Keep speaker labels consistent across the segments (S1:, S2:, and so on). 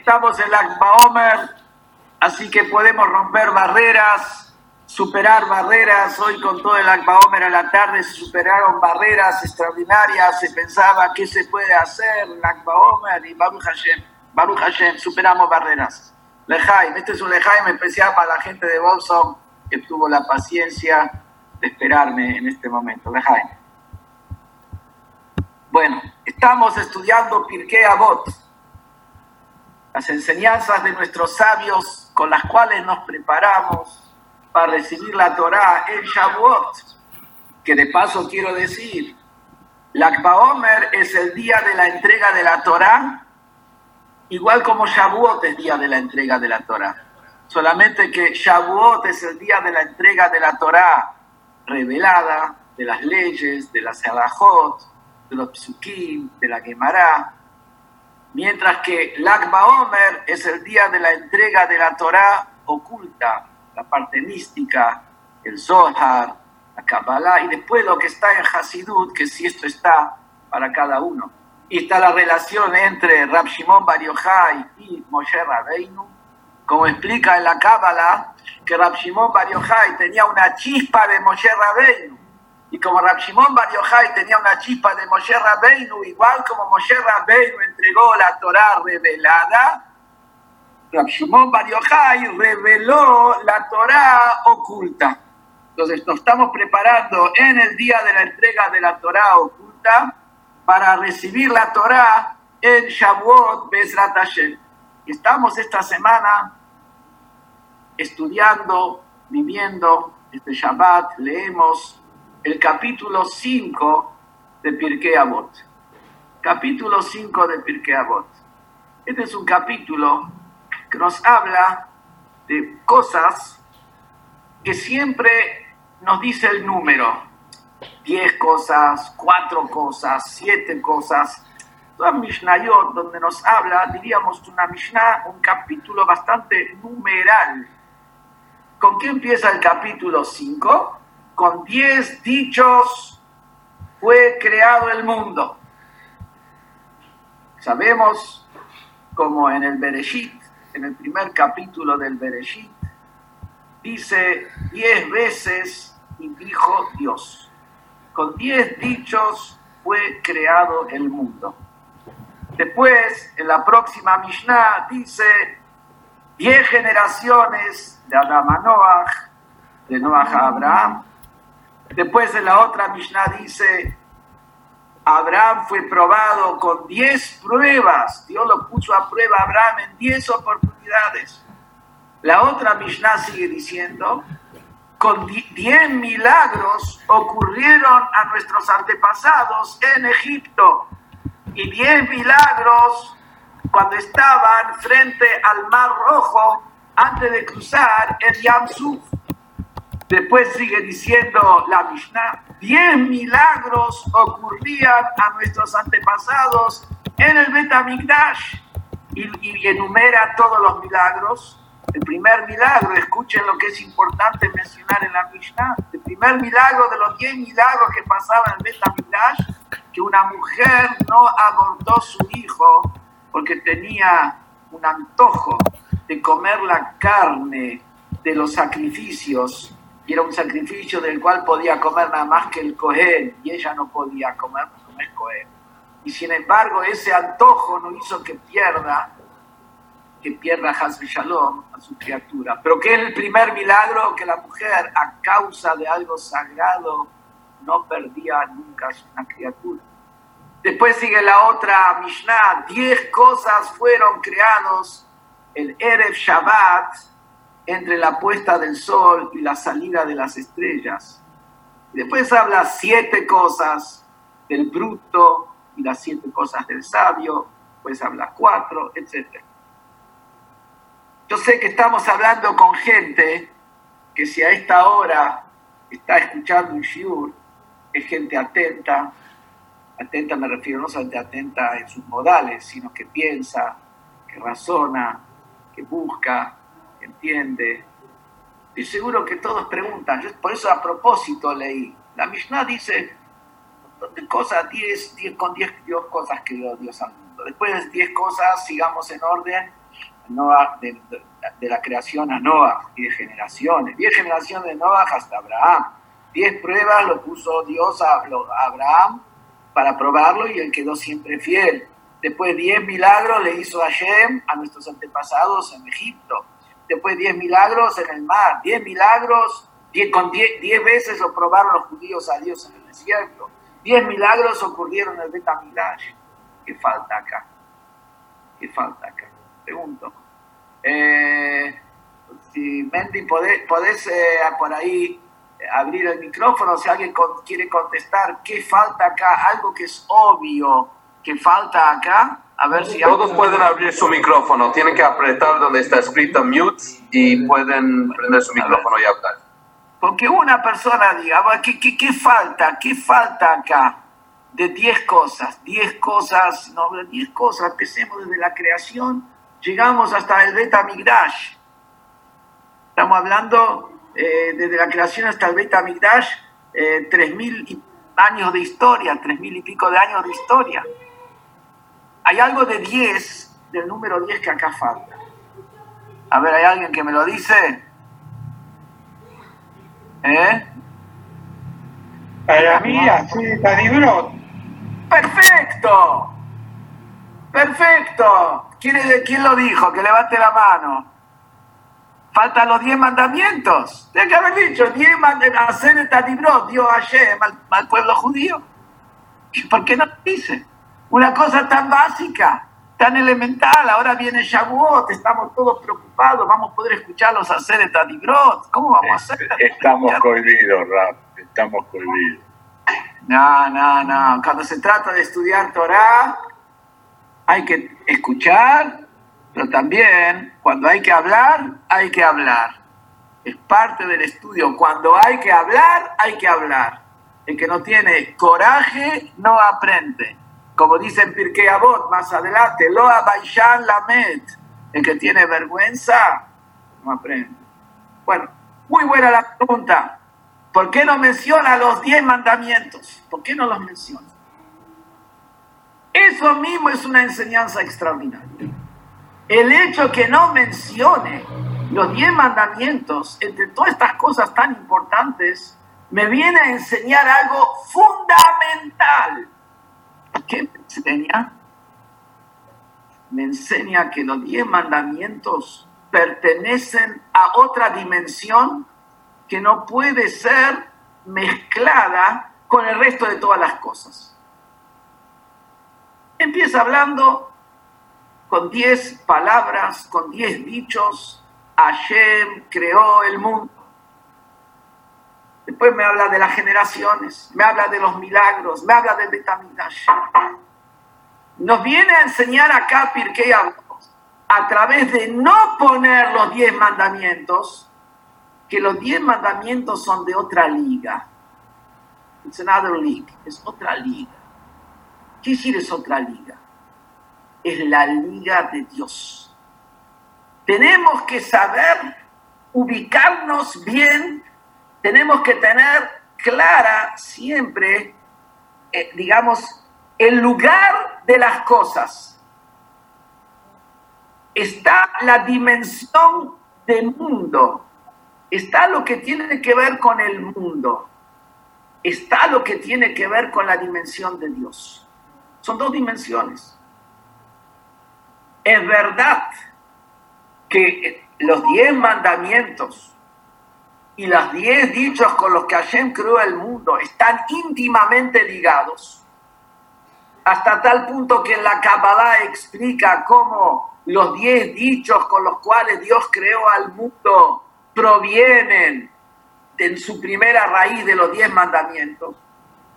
S1: Estamos en la Omer, así que podemos romper barreras, superar barreras. Hoy con todo el Akba a la tarde se superaron barreras extraordinarias. Se pensaba qué se puede hacer en Akba y Baruch Hashem. Baruch Hashem, superamos barreras. Lejaim, este es un Lejaim especial para la gente de Bolson que tuvo la paciencia de esperarme en este momento. Lejaim. Bueno, estamos estudiando Pirkei Avot las enseñanzas de nuestros sabios con las cuales nos preparamos para recibir la Torá en Shavuot, que de paso quiero decir, la Omer es el día de la entrega de la Torá, igual como Shavuot es día de la entrega de la Torá. Solamente que Shavuot es el día de la entrega de la Torá revelada, de las leyes, de las halajot, de los psukim, de la Gemara, mientras que Lagba Omer es el día de la entrega de la Torá oculta, la parte mística, el Zohar, la Kabbalah, y después lo que está en Hasidut, que si esto está para cada uno. Y está la relación entre Rab Shimon Bar Yochai y Moshe Rabbeinu, como explica en la Kabbalah, que Rab Shimon Bar Yochai tenía una chispa de Moshe Rabbeinu, y como Rab Shimon Bar Yochai tenía una chispa de Moshe Rabbeinu, igual como Moshe Rabbeinu entregó la Torah revelada, Rab Shimon Bar Yochai reveló la Torah oculta. Entonces nos estamos preparando en el día de la entrega de la Torah oculta para recibir la Torah en Shavuot Bezrat Hashem. Estamos esta semana estudiando, viviendo este Shabbat, leemos el capítulo 5 de Pirkei Avot. Capítulo 5 de Pirkei Avot. Este es un capítulo que nos habla de cosas que siempre nos dice el número. 10 cosas, 4 cosas, 7 cosas. Toda Mishnayot, donde nos habla, diríamos, una Mishnah, un capítulo bastante numeral. ¿Con qué empieza el capítulo 5? Con diez dichos fue creado el mundo. Sabemos como en el Bereshit, en el primer capítulo del Bereshit, dice diez veces y dijo Dios. Con diez dichos fue creado el mundo. Después, en la próxima Mishnah, dice diez generaciones de Adam a de Noach a Abraham, Después en la otra Mishnah dice, Abraham fue probado con 10 pruebas. Dios lo puso a prueba a Abraham en 10 oportunidades. La otra Mishnah sigue diciendo, con 10 milagros ocurrieron a nuestros antepasados en Egipto. Y 10 milagros cuando estaban frente al Mar Rojo antes de cruzar el Yam Suf. Después sigue diciendo la Mishnah, diez milagros ocurrían a nuestros antepasados en el Betamigdash y, y enumera todos los milagros. El primer milagro, escuchen lo que es importante mencionar en la Mishnah, el primer milagro de los diez milagros que pasaban en el Betamigdash, que una mujer no abortó su hijo porque tenía un antojo de comer la carne de los sacrificios era un sacrificio del cual podía comer nada más que el Cohen, y ella no podía comer no es Cohen. Y sin embargo, ese antojo no hizo que pierda, que pierda Hasbe Shalom a su criatura. Pero que es el primer milagro que la mujer, a causa de algo sagrado, no perdía nunca una criatura. Después sigue la otra Mishnah, diez cosas fueron creados el Erev Shabbat, entre la puesta del sol y la salida de las estrellas. Después habla siete cosas del bruto y las siete cosas del sabio, pues habla cuatro, etc. Yo sé que estamos hablando con gente que si a esta hora está escuchando un shiur, es gente atenta, atenta me refiero no solamente atenta en sus modales, sino que piensa, que razona, que busca, entiende. Y seguro que todos preguntan, yo por eso a propósito leí. La Mishnah dice, cosas? 10, con 10 cosas creó Dios al mundo. Después de 10 cosas, sigamos en orden, Noah, de, la creación a Noah, diez generaciones, diez generaciones de Noah hasta Abraham. Diez pruebas lo puso Dios a, Abraham para probarlo y él quedó siempre fiel. Después diez milagros le hizo a Shem, a nuestros antepasados en Egipto. Después diez milagros en el mar, diez milagros, diez, con diez, diez veces lo probaron los judíos a Dios en el desierto. Diez milagros ocurrieron en el Betamilash. ¿Qué falta acá? ¿Qué falta acá? Pregunto. Eh, si Mendy, podés, eh, por ahí abrir el micrófono si alguien quiere contestar qué falta acá, algo que es obvio que falta acá. A ver si
S2: Todos pueden abrir su micrófono, tienen que apretar donde está escrito mute y pueden prender su micrófono y hablar.
S1: Porque una persona diga, ¿qué, qué, qué falta? ¿Qué falta acá? De 10 cosas, 10 cosas, no, 10 cosas, empecemos desde la creación, llegamos hasta el Beta Migdash. Estamos hablando eh, desde la creación hasta el Beta Migdash, eh, 3.000 años de historia, 3.000 y pico de años de historia. Hay algo de 10, del número 10 que acá falta. A ver, ¿hay alguien que me lo dice?
S3: ¿Eh? Para mí, así de
S1: ¡Perfecto! ¡Perfecto! ¿Quién, ¿Quién lo dijo? Que levante la mano. Faltan los diez mandamientos. Tiene que haber dicho, diez mandamientos, hacer el tadibrot, Dios ayer al, al pueblo judío. ¿Por qué no dice? Una cosa tan básica tan elemental. Ahora viene Shavuot, estamos todos preocupados, vamos a poder escucharlos hacer el Tadibrot. ¿Cómo vamos a hacer?
S3: Estamos cohibidos, Rap, estamos cohibidos.
S1: No, no, no. Cuando se trata de estudiar Torah, hay que escuchar, pero también cuando hay que hablar, hay que hablar. Es parte del estudio. Cuando hay que hablar, hay que hablar. El que no tiene coraje no aprende como dice en Pirkei Avot más adelante, lo abaishan lamet, el que tiene vergüenza no aprende. Bueno, muy buena la pregunta. ¿Por qué no menciona los diez mandamientos? ¿Por qué no los menciona? Eso mismo es una enseñanza extraordinaria. El hecho que no mencione los diez mandamientos, entre todas estas cosas tan importantes, me viene a enseñar algo fundamental ¿Qué me enseña? Me enseña que los diez mandamientos pertenecen a otra dimensión que no puede ser mezclada con el resto de todas las cosas. Empieza hablando con diez palabras, con diez dichos. Hashem creó el mundo. Después me habla de las generaciones, me habla de los milagros, me habla del Betamidash. Nos viene a enseñar acá Pirkei a través de no poner los diez mandamientos, que los diez mandamientos son de otra liga. It's another league, es otra liga. ¿Qué decir es otra liga? Es la liga de Dios. Tenemos que saber ubicarnos bien tenemos que tener clara siempre, eh, digamos, el lugar de las cosas. Está la dimensión del mundo, está lo que tiene que ver con el mundo, está lo que tiene que ver con la dimensión de Dios. Son dos dimensiones. Es verdad que los diez mandamientos y los diez dichos con los que Hashem creó el mundo están íntimamente ligados, hasta tal punto que en la Kabbalah explica cómo los diez dichos con los cuales Dios creó al mundo provienen de su primera raíz de los diez mandamientos.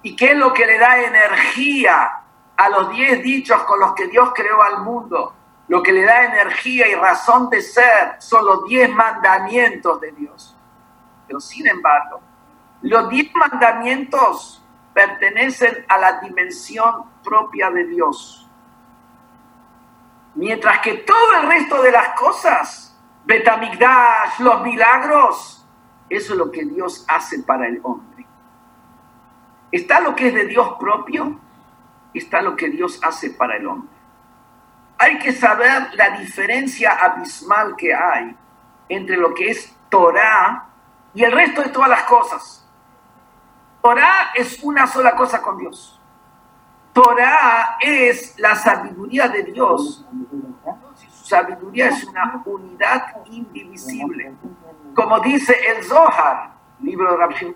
S1: ¿Y qué es lo que le da energía a los diez dichos con los que Dios creó al mundo? Lo que le da energía y razón de ser son los diez mandamientos de Dios. Sin embargo, los diez mandamientos pertenecen a la dimensión propia de Dios. Mientras que todo el resto de las cosas, Betamigdash, los milagros, eso es lo que Dios hace para el hombre. Está lo que es de Dios propio, está lo que Dios hace para el hombre. hay que saber la diferencia abismal que hay entre lo que es Torah y el resto de todas las cosas. Torah es una sola cosa con Dios. Torah es la sabiduría de Dios. Su sabiduría es una unidad indivisible. Como dice el Zohar, libro de Rabbi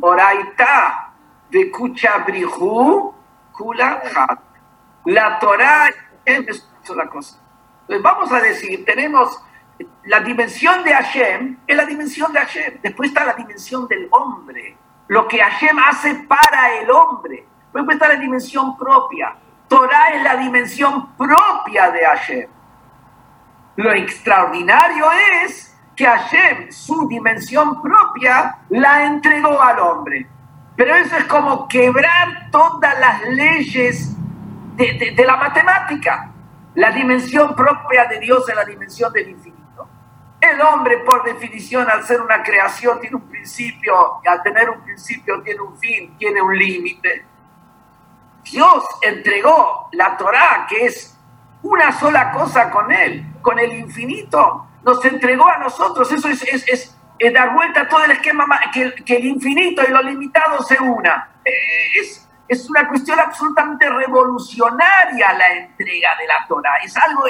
S1: Oraita de Kuchabrihu Kula La Torah es una sola cosa. Entonces vamos a decir, tenemos la dimensión de Hashem, es la dimensión de Hashem. Después está la dimensión del hombre, lo que Hashem hace para el hombre. Después está la dimensión propia. Torah es la dimensión propia de Hashem. Lo extraordinario es que Hashem, su dimensión propia, la entregó al hombre. Pero eso es como quebrar todas las leyes de, la matemática. La dimensión propia de Dios es la dimensión del infinito. El hombre, por definición, al ser una creación, tiene un principio, y al tener un principio tiene un fin, tiene un límite. Dios entregó la Torah, que es una sola cosa con él, con el infinito, nos entregó a nosotros. Eso es, es, es, dar vuelta a todo el esquema, que, que, el infinito y lo limitado se una. Es, es una cuestión absolutamente revolucionaria la entrega de la Torah. Es algo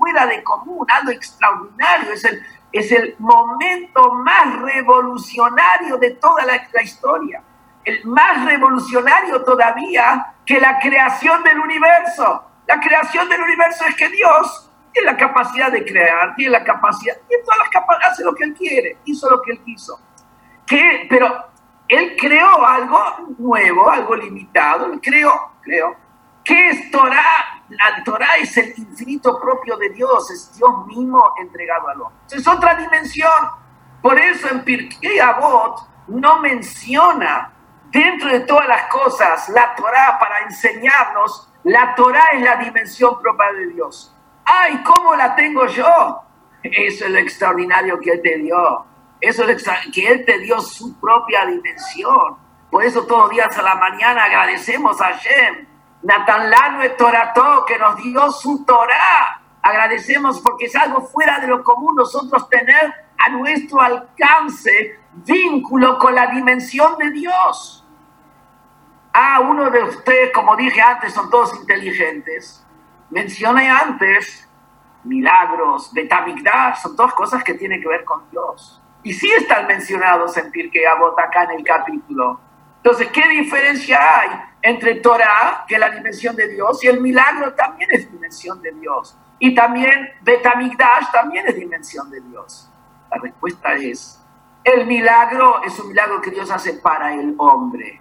S1: fuera de común, algo extraordinario. Es el, es el momento más revolucionario de toda la, la historia. El más revolucionario todavía que la creación del universo. La creación del universo es que Dios tiene la capacidad de crear, tiene la capacidad, tiene todas las capacidades, hace lo que él quiere, hizo lo que él quiso. Que, pero él creó algo nuevo, algo limitado, él creó, creó. ¿Qué es Torah? La Torah es el infinito propio de Dios, es Dios mismo entregado al hombre. Es otra dimensión. Por eso en Pirkei Avot no menciona dentro de todas las cosas la Torah para enseñarnos. La Torah es la dimensión propia de Dios. ¡Ay, cómo la tengo yo! Eso es lo extraordinario que Él te dio. Eso es que Él te dio su propia dimensión. Por eso todos los días a la mañana agradecemos a Hashem. Natanlano es Torató, que nos dio su Torah. Agradecemos porque es algo fuera de lo común nosotros tener a nuestro alcance vínculo con la dimensión de Dios. Ah, uno de ustedes, como dije antes, son todos inteligentes. Mencioné antes milagros, Betamigdash, son todas cosas que tienen que ver con Dios. Y sí están mencionados en Pirkei Avot acá en el capítulo. Entonces, ¿qué diferencia hay entre Torah, que es la dimensión de Dios, y el milagro también es dimensión de Dios? Y también Betamigdash también es dimensión de Dios. La respuesta es, el milagro es un milagro que Dios hace para el hombre.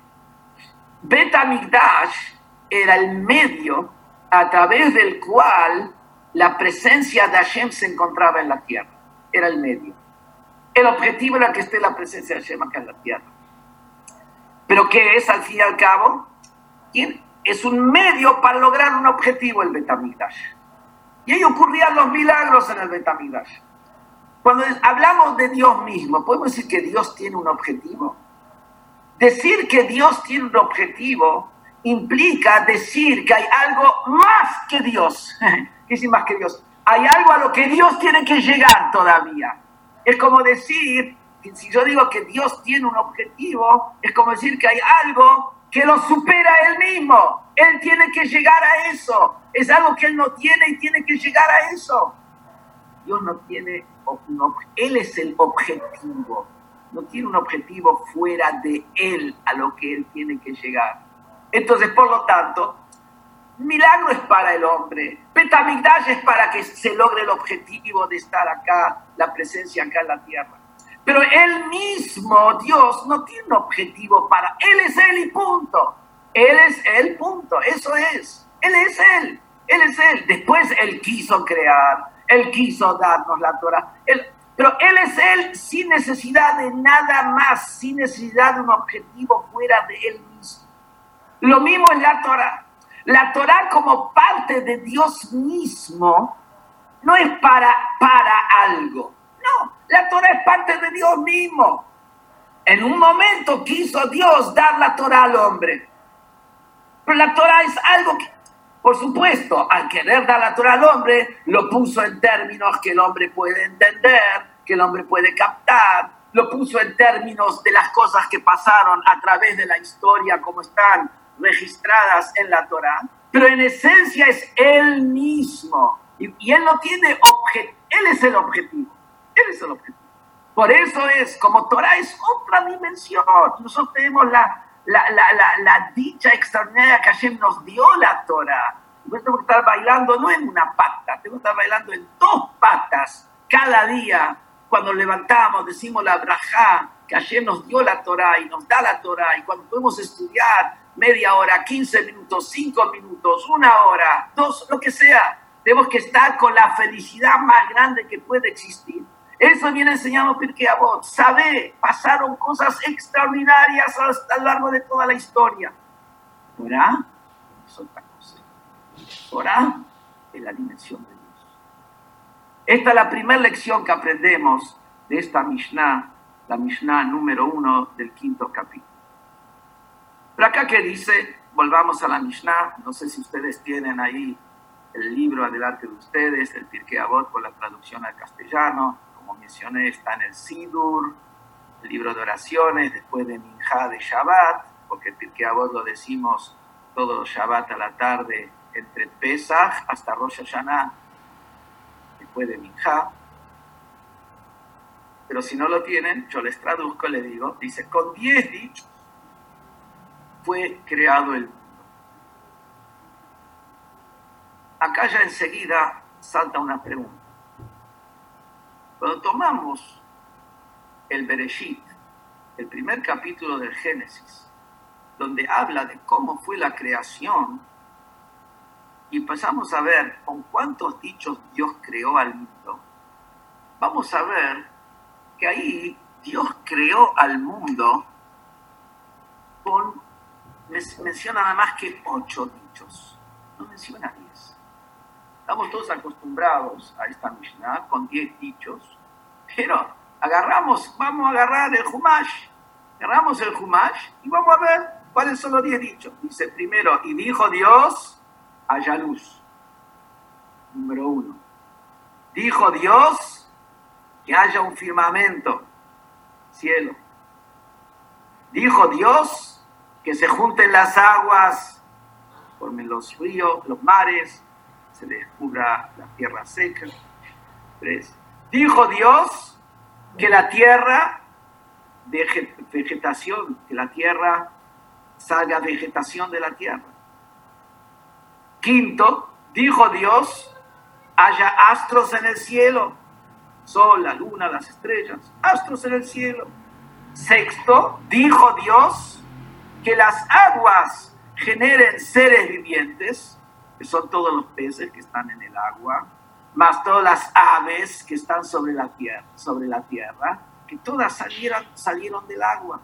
S1: Betamigdash era el medio a través del cual la presencia de Hashem se encontraba en la tierra. Era el medio. El objetivo era que esté la presencia de Hashem acá en la tierra. Pero ¿qué es al fin y al cabo? Es un medio para lograr un objetivo el Betamigdash. Y ahí ocurrían los milagros en el Betamigdash. Cuando hablamos de Dios mismo, ¿podemos decir que Dios tiene un objetivo? Decir que Dios tiene un objetivo implica decir que hay algo más que Dios. ¿Qué es más que Dios? Hay algo a lo que Dios tiene que llegar todavía. Es como decir, si yo digo que Dios tiene un objetivo, es como decir que hay algo que lo supera él mismo. Él tiene que llegar a eso. Es algo que él no tiene y tiene que llegar a eso. Dios no tiene, él es el objetivo. No tiene un objetivo fuera de él a lo que él tiene que llegar. Entonces, por lo tanto, milagro es para el hombre. Betamigdash es para que se logre el objetivo de estar acá, la presencia acá en la tierra. Pero él mismo, Dios, no tiene objetivo para. Él es él y punto. Él es él, punto. Eso es. Él es él. Él es él. Después él quiso crear. Él quiso darnos la Torah. pero él es él sin necesidad de nada más, sin necesidad de un objetivo fuera de él lo mismo es la Torah. La Torah como parte de Dios mismo no es para, para algo. No, la Torah es parte de Dios mismo. En un momento quiso Dios dar la Torah al hombre. Pero la Torah es algo que Por supuesto, al querer dar la Torah al hombre, lo puso en términos que el hombre puede entender, que el hombre puede captar, lo puso en términos de las cosas que pasaron a través de la historia como están registradas en la Torah, pero en esencia es él mismo. Y, él no tiene objetivo, él es el objetivo, él es el objetivo. Por eso es, como Torah es otra dimensión, nosotros tenemos la, la, la, la, dicha extraordinaria que Hashem nos dio la Torah. Nosotros tenemos que estar bailando no en una pata, tenemos que estar bailando en dos patas cada día cuando levantamos, decimos la braja, que ayer nos dio la Torah y nos da la Torah, y cuando podemos estudiar media hora, 15 minutos, 5 minutos, una hora, dos, lo que sea, tenemos que estar con la felicidad más grande que puede existir. Eso viene enseñando Pirkei Avot. Sabe, pasaron cosas extraordinarias a lo largo de toda la historia. Torah es otra cosa. Torah es la dimensión de esta es la primera lección que aprendemos de esta Mishnah, la Mishnah número uno del quinto capítulo. Pero acá que dice, volvamos a la Mishnah, no sé si ustedes tienen ahí el libro adelante de ustedes, el Pirkei Avot con la traducción al castellano, como mencioné, está en el Sidur, libro de oraciones, después de Minjá de Shabbat, porque Pirkei Avot lo decimos todos los Shabbat a la tarde, entre Pesach hasta Rosh Hashanah, después de Minja. Pero si no lo tienen, yo les traduzco, les digo, dice, con 10 dichos fue creado el mundo. Acá ya enseguida salta una pregunta. Cuando tomamos el Bereshit, el primer capítulo del Génesis, donde habla de cómo fue la creación, y empezamos a ver con cuántos dichos Dios creó al mundo, vamos a ver que ahí Dios creó al mundo con, menciona nada más que ocho dichos, no menciona diez. Estamos todos acostumbrados a esta Mishnah con diez dichos, pero agarramos, vamos a agarrar el Humash, agarramos el Humash y vamos a ver cuáles son los diez dichos. Dice primero, y dijo Dios, haya luz. Número uno. Dijo Dios que haya un firmamento, cielo. Dijo Dios que se junten las aguas, formen los ríos, los mares, se descubra la tierra seca. Tres. Dijo Dios que la tierra vegetación, que la tierra salga vegetación de la tierra. Quinto, dijo Dios, haya astros en el cielo, sol, la luna, las estrellas, astros en el cielo. Sexto, dijo Dios, que las aguas generen seres vivientes, que son todos los peces que están en el agua, más todas las aves que están sobre la tierra, sobre la tierra que todas salieron, salieron del agua.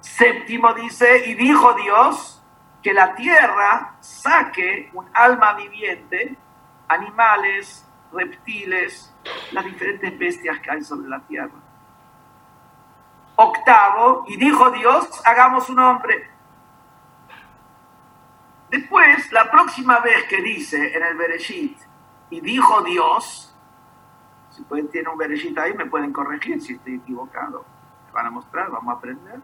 S1: Séptimo dice, y dijo Dios, que la tierra saque un alma viviente, animales, reptiles, las diferentes bestias que hay sobre la tierra. Octavo, y dijo Dios, hagamos un hombre. Después, la próxima vez que dice en el Bereshit, y dijo Dios, si pueden tener un Bereshit ahí, me pueden corregir si estoy equivocado. Me van a mostrar, vamos a aprender.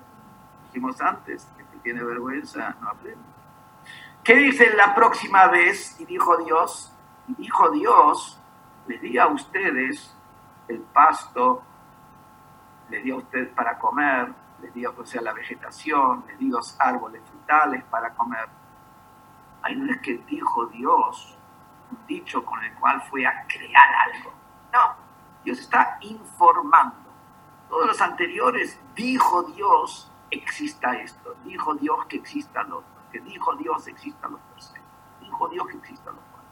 S1: Dijimos antes, que si tiene vergüenza, no aprende. ¿Qué dice la próxima vez? Y dijo Dios, y dijo Dios, les di a ustedes el pasto, les di a ustedes para comer, les di a sea, la vegetación, les di los árboles frutales para comer. Ahí no es que dijo Dios un dicho con el cual fue a crear algo. No, Dios está informando. Todos los anteriores dijo Dios exista esto, dijo Dios que exista lo otro que dijo Dios existan los terceros, dijo Dios que existan los cuatro.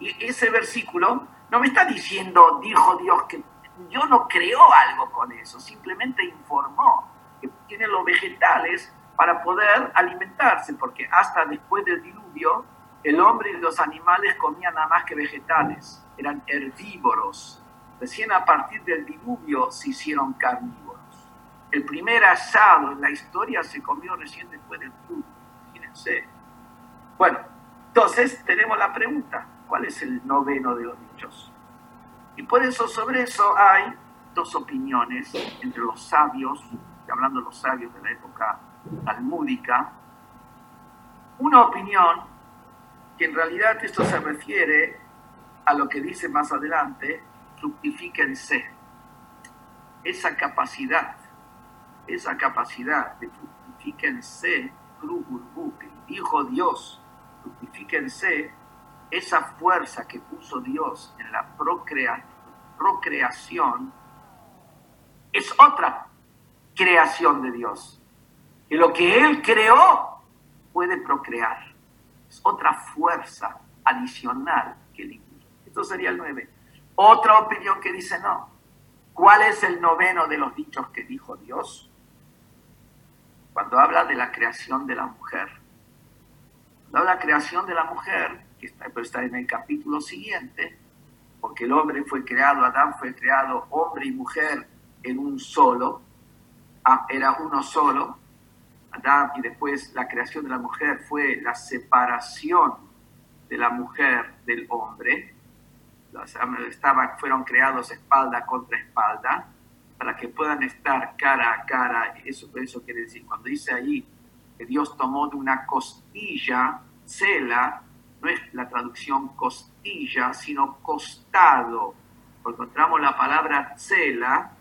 S1: Y ese versículo no me está diciendo, dijo Dios que yo no creo algo con eso, simplemente informó que tiene los vegetales para poder alimentarse, porque hasta después del diluvio el hombre y los animales comían nada más que vegetales, eran herbívoros. Recién a partir del diluvio se hicieron carnívoros. El primer asado en la historia se comió recién después del diluvio. Bueno, Entonces tenemos la pregunta, ¿cuál es el noveno de los dichos? Y por eso sobre eso hay dos opiniones entre los sabios, hablando de los sabios de la época talmúdica. Una opinión que en realidad esto se refiere a lo que dice más adelante, fructifíquense. Esa capacidad, esa capacidad de fructifíquense, que dijo Dios, fructifíquense, esa fuerza que puso Dios en la procreación es otra creación de Dios. Que lo que Él creó puede procrear. Es otra fuerza adicional que Él Esto sería el nueve. Otra opinión que dice no. ¿Cuál es el noveno de los dichos que dijo Dios? Cuando habla de la creación de la mujer. Cuando habla de la creación de la mujer, que está, está en el capítulo siguiente, porque el hombre fue creado, Adán fue creado, hombre y mujer en un solo, ah, era uno solo, Adán, y después la creación de la mujer fue la separación de la mujer del hombre, estaban, fueron creados espalda contra espalda, para que puedan estar cara a cara, eso, eso quiere decir, cuando dice ahí que Dios tomó de una costilla, cela, no es la traducción costilla, sino costado, porque encontramos la palabra cela,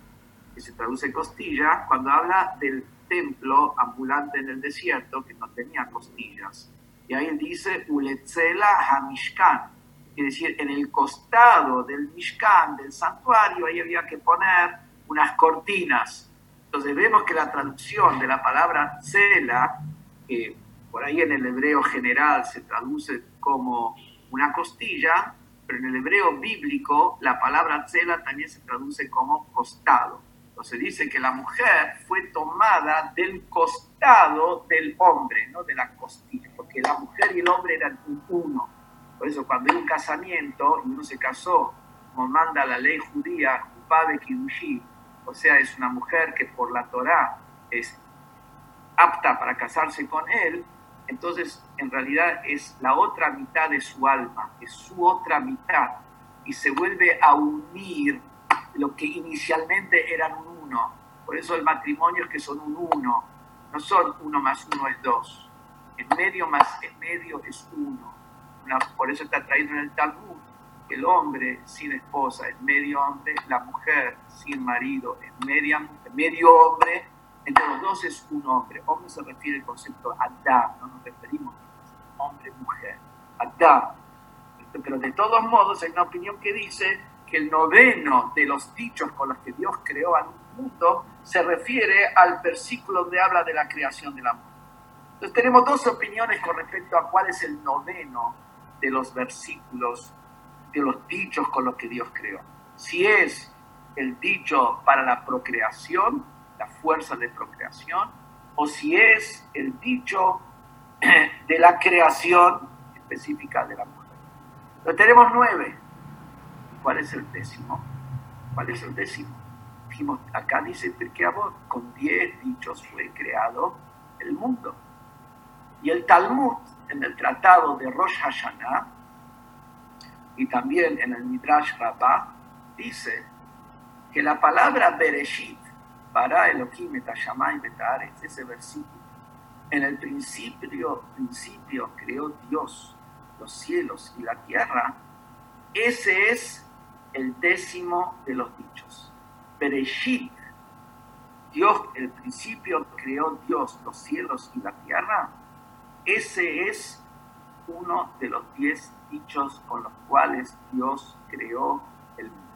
S1: que se traduce costilla, cuando habla del templo ambulante en el desierto que no tenía costillas. Y ahí dice Uletzela Hamishkan, quiere decir en el costado del Mishkan, del santuario, ahí había que poner unas cortinas. Entonces vemos que la traducción de la palabra Tzela, que por ahí en el hebreo general se traduce como una costilla, pero en el hebreo bíblico la palabra Tzela también se traduce como costado se dice que la mujer fue tomada del costado del hombre, no de la costilla, porque la mujer y el hombre eran uno. Por eso cuando hay un casamiento y uno se casó, como manda la ley judía, o sea, es una mujer que por la Torá es apta para casarse con él, entonces en realidad es la otra mitad de su alma, es su otra mitad, y se vuelve a unir lo que inicialmente eran un por eso el matrimonio es que son un uno. No son uno más uno es dos. En medio más en medio es uno. por eso está traído en el Talmud el hombre sin esposa es medio hombre, la mujer sin marido es media, medio hombre, entre los dos es un hombre. Hombre se refiere al concepto Adam, no nos referimos a hombre-mujer. Adam. Pero de todos modos hay una opinión que dice que el noveno de los dichos con los que Dios creó al mundo se refiere al versículo donde habla de la creación del amor. Entonces tenemos dos opiniones con respecto a cuál es el noveno de los versículos, de los dichos con los que Dios creó. Si es el dicho para la procreación, la fuerza de procreación, o si es el dicho de la creación específica de la mujer. Tenemos nueve. ¿Cuál es el décimo? ¿Cuál es el décimo? acá dice que con diez dichos fue creado el mundo. Y el Talmud, en el tratado de Rosh Hashanah, y también en el Midrash Rabbah, dice que la palabra Bereshit, para Elohim et et ese versículo, en el principio, principio creó Dios los cielos y la tierra, ese es el décimo de los dichos. Bereshit, Dios, el principio creó Dios los cielos y la tierra, ese es uno de los diez dichos con los cuales Dios creó el mundo.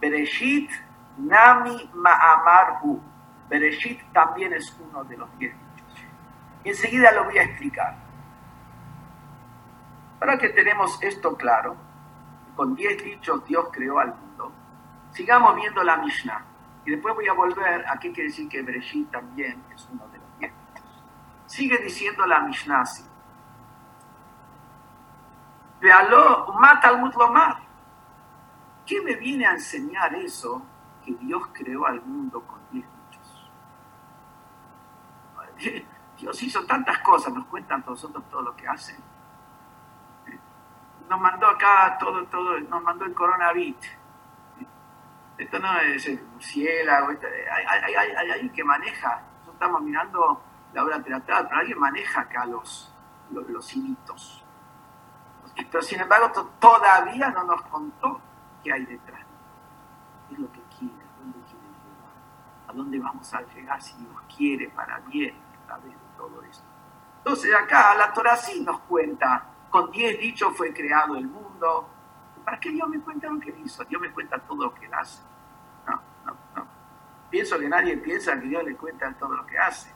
S1: Bereshit Nami Ma'amarhu. Bereshit también es uno de los diez dichos. Y enseguida lo voy a explicar. Para que tenemos esto claro, con diez dichos Dios creó al mundo Sigamos viendo la Mishnah. Y después voy a volver a qué quiere decir que Bereshit también es uno de los diez. Sigue diciendo la Mishnah así. Vealo, mata al mutlomar. ¿Qué me viene a enseñar eso que Dios creó al mundo con diez dichos? Dios hizo tantas cosas, nos cuentan nosotros todo lo que hacen. Nos mandó acá todo, todo, nos mandó el coronavirus. Esto no es el murciélago, esto- hay, hay, hay, alguien que maneja, nosotros estamos mirando la obra teatral, pero alguien maneja acá los, los, los hilitos. Pero sin embargo to- todavía no nos contó qué hay detrás. ¿Qué es lo que quiere? ¿A dónde quiere llegar? ¿A dónde vamos a llegar si Dios quiere para bien a través de todo esto? Entonces acá la Torah sí nos cuenta, con diez dichos fue creado el mundo. ¿Para qué Dios me cuenta lo que hizo? Dios me cuenta todo lo que él hace. No, no, no. Pienso que nadie piensa que Dios le cuenta todo lo que hace.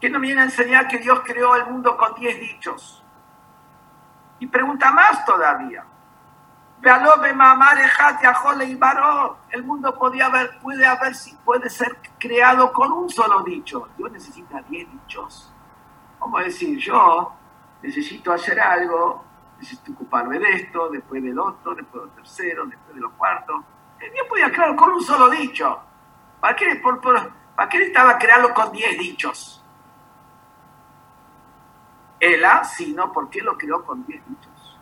S1: ¿Qué nos viene a enseñar que Dios creó el mundo con diez dichos? Y pregunta más todavía. El mundo podía haber, puede haber, puede ser creado con un solo dicho. Dios necesita diez dichos. Como decir, yo necesito hacer algo, necesito ocuparme de esto, después del otro, después del tercero, después de los cuartos. El podía, claro, con un solo dicho. ¿Para qué, por, por, ¿para con diez dichos? Ela, sino, ¿por qué lo creó con diez dichos?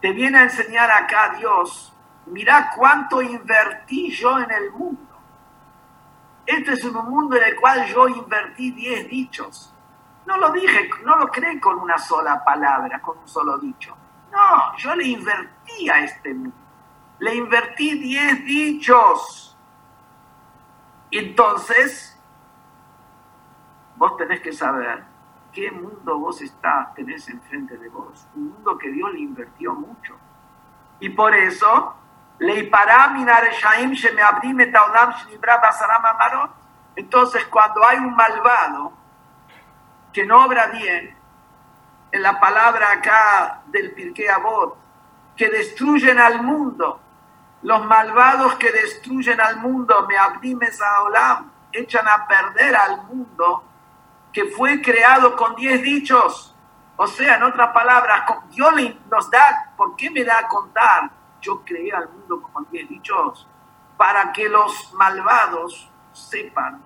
S1: Te viene a enseñar acá Dios, mira cuánto invertí yo en el mundo este es un mundo en el cual yo invertí diez dichos. No lo dije, no lo creé con una sola palabra, con un solo dicho. No, yo le invertí a este mundo. Le invertí diez dichos. Entonces, vos tenés que saber qué mundo vos está, tenés enfrente de vos. Un mundo que Dios le invirtió mucho. Y por eso, Entonces cuando hay un malvado que no obra bien, en la palabra acá del Pirkei Avot, que destruyen al mundo, los malvados que destruyen al mundo, me abdimes a olam, echan a perder al mundo que fue creado con diez dichos. O sea, en otras palabras, Dios nos da, ¿por qué me da a contar? Yo creé al mundo con diez dichos para que los malvados sepan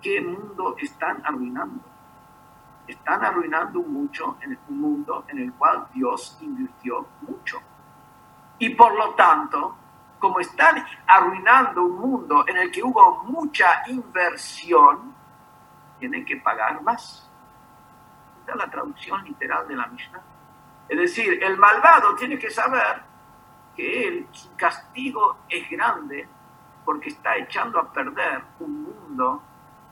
S1: qué mundo están arruinando. Están arruinando mucho en un mundo en el cual Dios invirtió mucho. Y por lo tanto, como están arruinando un mundo en el que hubo mucha inversión, tienen que pagar más. Esta es la traducción literal de la Mishnah. Es decir, el malvado tiene que saber que él, su castigo es grande porque está echando a perder un mundo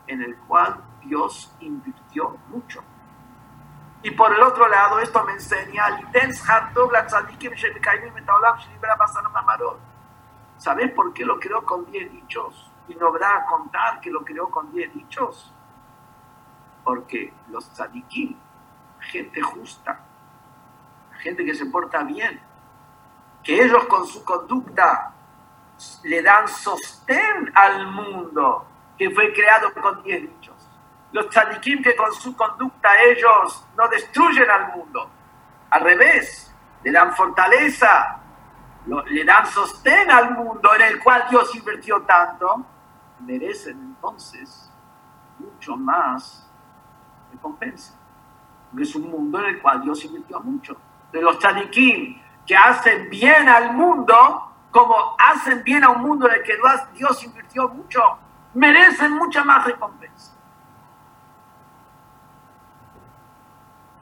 S1: en el cual Dios invirtió mucho. Y por el otro lado, esto me enseña. ¿Sabes por qué lo creó con 10 dichos? Y no habrá a contar que lo creó con 10 dichos. Porque los tzadikim, gente justa, gente que se porta bien, que ellos con su conducta le dan sostén al mundo que fue creado con 10 dichos. Los tzadikim que con su conducta ellos no destruyen al mundo. Al revés, le dan fortaleza, le dan sostén al mundo en el cual Dios invirtió tanto, merecen entonces mucho más recompensa. Porque es un mundo en el cual Dios invirtió mucho. De los tzadikim que hacen bien al mundo, como hacen bien a un mundo en el que Dios- invirtió mucho, merecen mucha más recompensa.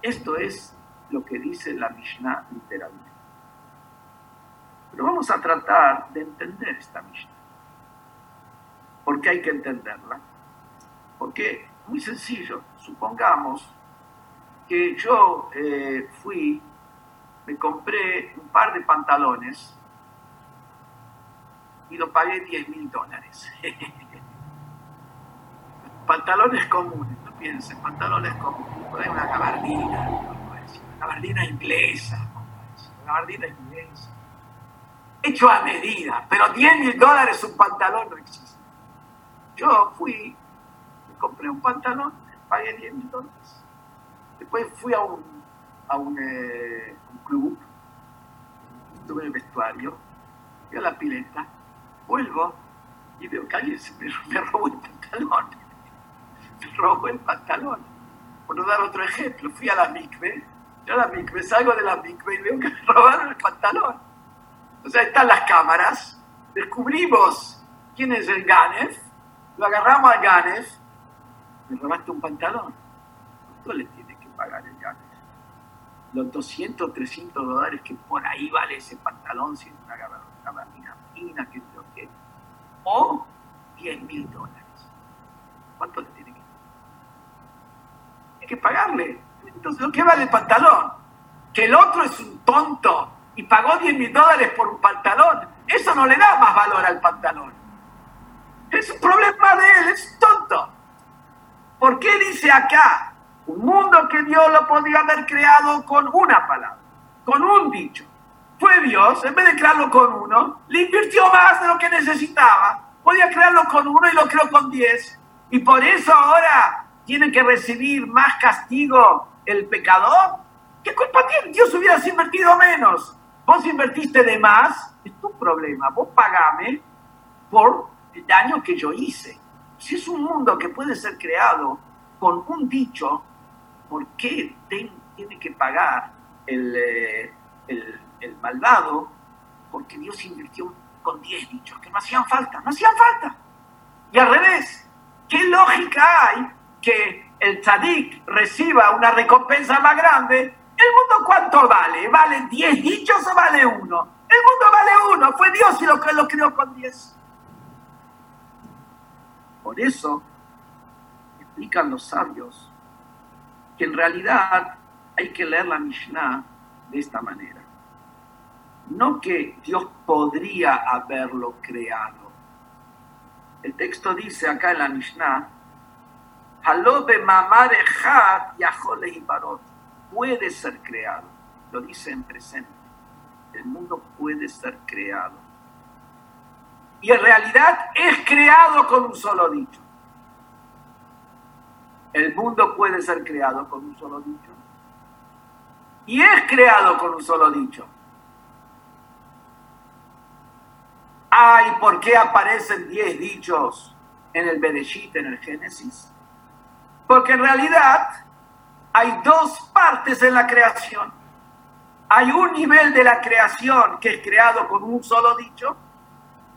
S1: Esto es lo que dice la Mishnah literalmente. Pero vamos a tratar de entender esta Mishnah. ¿Por qué hay que entenderla? Porque, muy sencillo, supongamos que yo eh, fui, me compré un par de pantalones y lo pagué 10 mil dólares. pantalones comunes, no piensen, pantalones comunes. Por una gabardina, una gabardina inglesa, una gabardina inglesa. Hecho a medida, pero 10 mil dólares un pantalón no existe. Yo fui, me compré un pantalón, pagué 10 mil dólares. Después fui a un, a un, eh, un club, estuve en el vestuario, fui a la pileta, vuelvo y veo que alguien se me, me robó el pantalón. se robó el pantalón. Por no dar otro ejemplo, fui a la micve, yo a la micve, salgo de la micve y veo que me robaron el pantalón. O sea, están las cámaras, descubrimos quién es el Ganef, lo agarramos al Ganef, me robaste un pantalón. ¿Cuánto le tiene que pagar el Ganef? Los 200, 300 dólares que por ahí vale ese pantalón, si es una gabardina fina, que creo que. O 10 mil dólares. ¿Cuánto le tiene que Hay que pagarle. Entonces, ¿lo que vale el pantalón? Que el otro es un tonto y pagó 10 mil dólares por un pantalón. Eso no le da más valor al pantalón. Es un problema de él, es tonto. ¿Por qué dice acá? Un mundo que Dios lo podía haber creado con una palabra, con un dicho. Fue Dios, en vez de crearlo con uno, le invirtió más de lo que necesitaba. Podía crearlo con uno y lo creó con diez. Y por eso ahora tiene que recibir más castigo el pecador. ¿Qué culpa tiene? Dios hubiera invertido menos. Vos invertiste de más, es tu problema. Vos pagame por el daño que yo hice. Si es un mundo que puede ser creado con un dicho, ¿por qué tiene que pagar eh, el, el, malvado? Porque Dios invirtió con 10 dichos que no hacían falta, no hacían falta. Y al revés, ¿qué lógica hay que el tzadik reciba una recompensa más grande ¿El mundo cuánto vale? ¿Vale 10 dichos o vale uno? El mundo vale uno, fue Dios y lo lo creó con 10. Por eso explican los sabios que en realidad hay que leer la Mishnah de esta manera. No que Dios podría haberlo creado. El texto dice acá en la Mishnah, Halobe mamar y barot puede ser creado. Lo dice en presente. El mundo puede ser creado. Y en realidad es creado con un solo dicho. El mundo puede ser creado con un solo dicho. Y es creado con un solo dicho. Ay, ¿por qué aparecen diez dichos en el Bereshit, en el Génesis? Porque en realidad hay dos partes en la creación. Hay un nivel de la creación que es creado con un solo dicho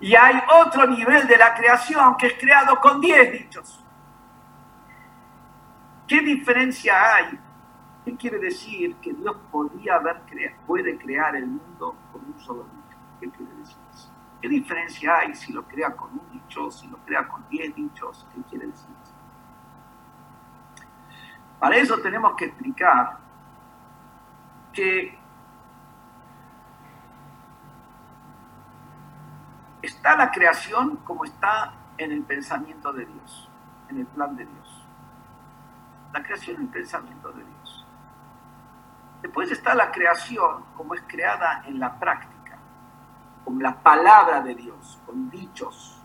S1: y hay otro nivel de la creación que es creado con diez dichos. ¿Qué diferencia hay? ¿Qué quiere decir que Dios podía haber puede crear el mundo con un solo dicho? ¿Qué quiere decir eso? ¿Qué diferencia hay si lo crea con un dicho, si lo crea con diez dichos? ¿Qué quiere decir eso? Para eso tenemos que explicar que está la creación como está en el pensamiento de Dios, en el plan de Dios. La creación en el pensamiento de Dios. Después está la creación como es creada en la práctica, con la palabra de Dios, con dichos.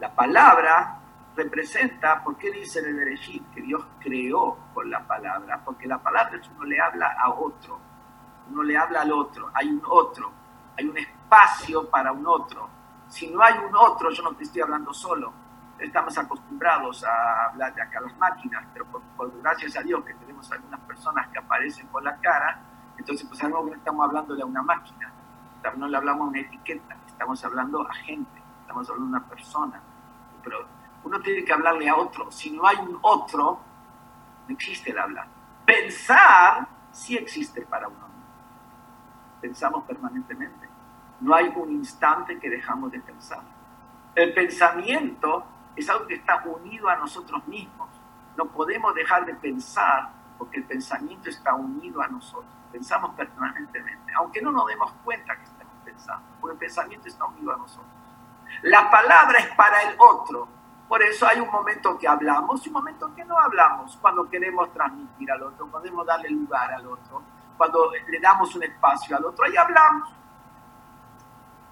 S1: La palabra representa, ¿por qué dice el Bereshit que Dios creó con la palabra? Porque la palabra es uno le habla a otro, uno le habla al otro, hay un otro, hay un espacio para un otro. Si no hay un otro, yo no te estoy hablando solo. Estamos acostumbrados a hablar de acá las máquinas, pero por, gracias a Dios que tenemos algunas personas que aparecen con la cara, entonces pues algo que estamos hablando de una máquina, no le hablamos a una etiqueta, estamos hablando a gente, estamos hablando a una persona. Pero uno tiene que hablarle a otro. Si no hay un otro, no existe el hablar. Pensar sí existe para uno Pensamos permanentemente. No hay un instante que dejamos de pensar. El pensamiento es algo que está unido a nosotros mismos. No podemos dejar de pensar porque el pensamiento está unido a nosotros. Pensamos permanentemente, aunque no nos demos cuenta que estamos pensando, porque el pensamiento está unido a nosotros. La palabra es para el otro, por eso hay un momento que hablamos y un momento que no hablamos, cuando queremos transmitir al otro, queremos darle lugar al otro, cuando le damos un espacio al otro, ahí hablamos.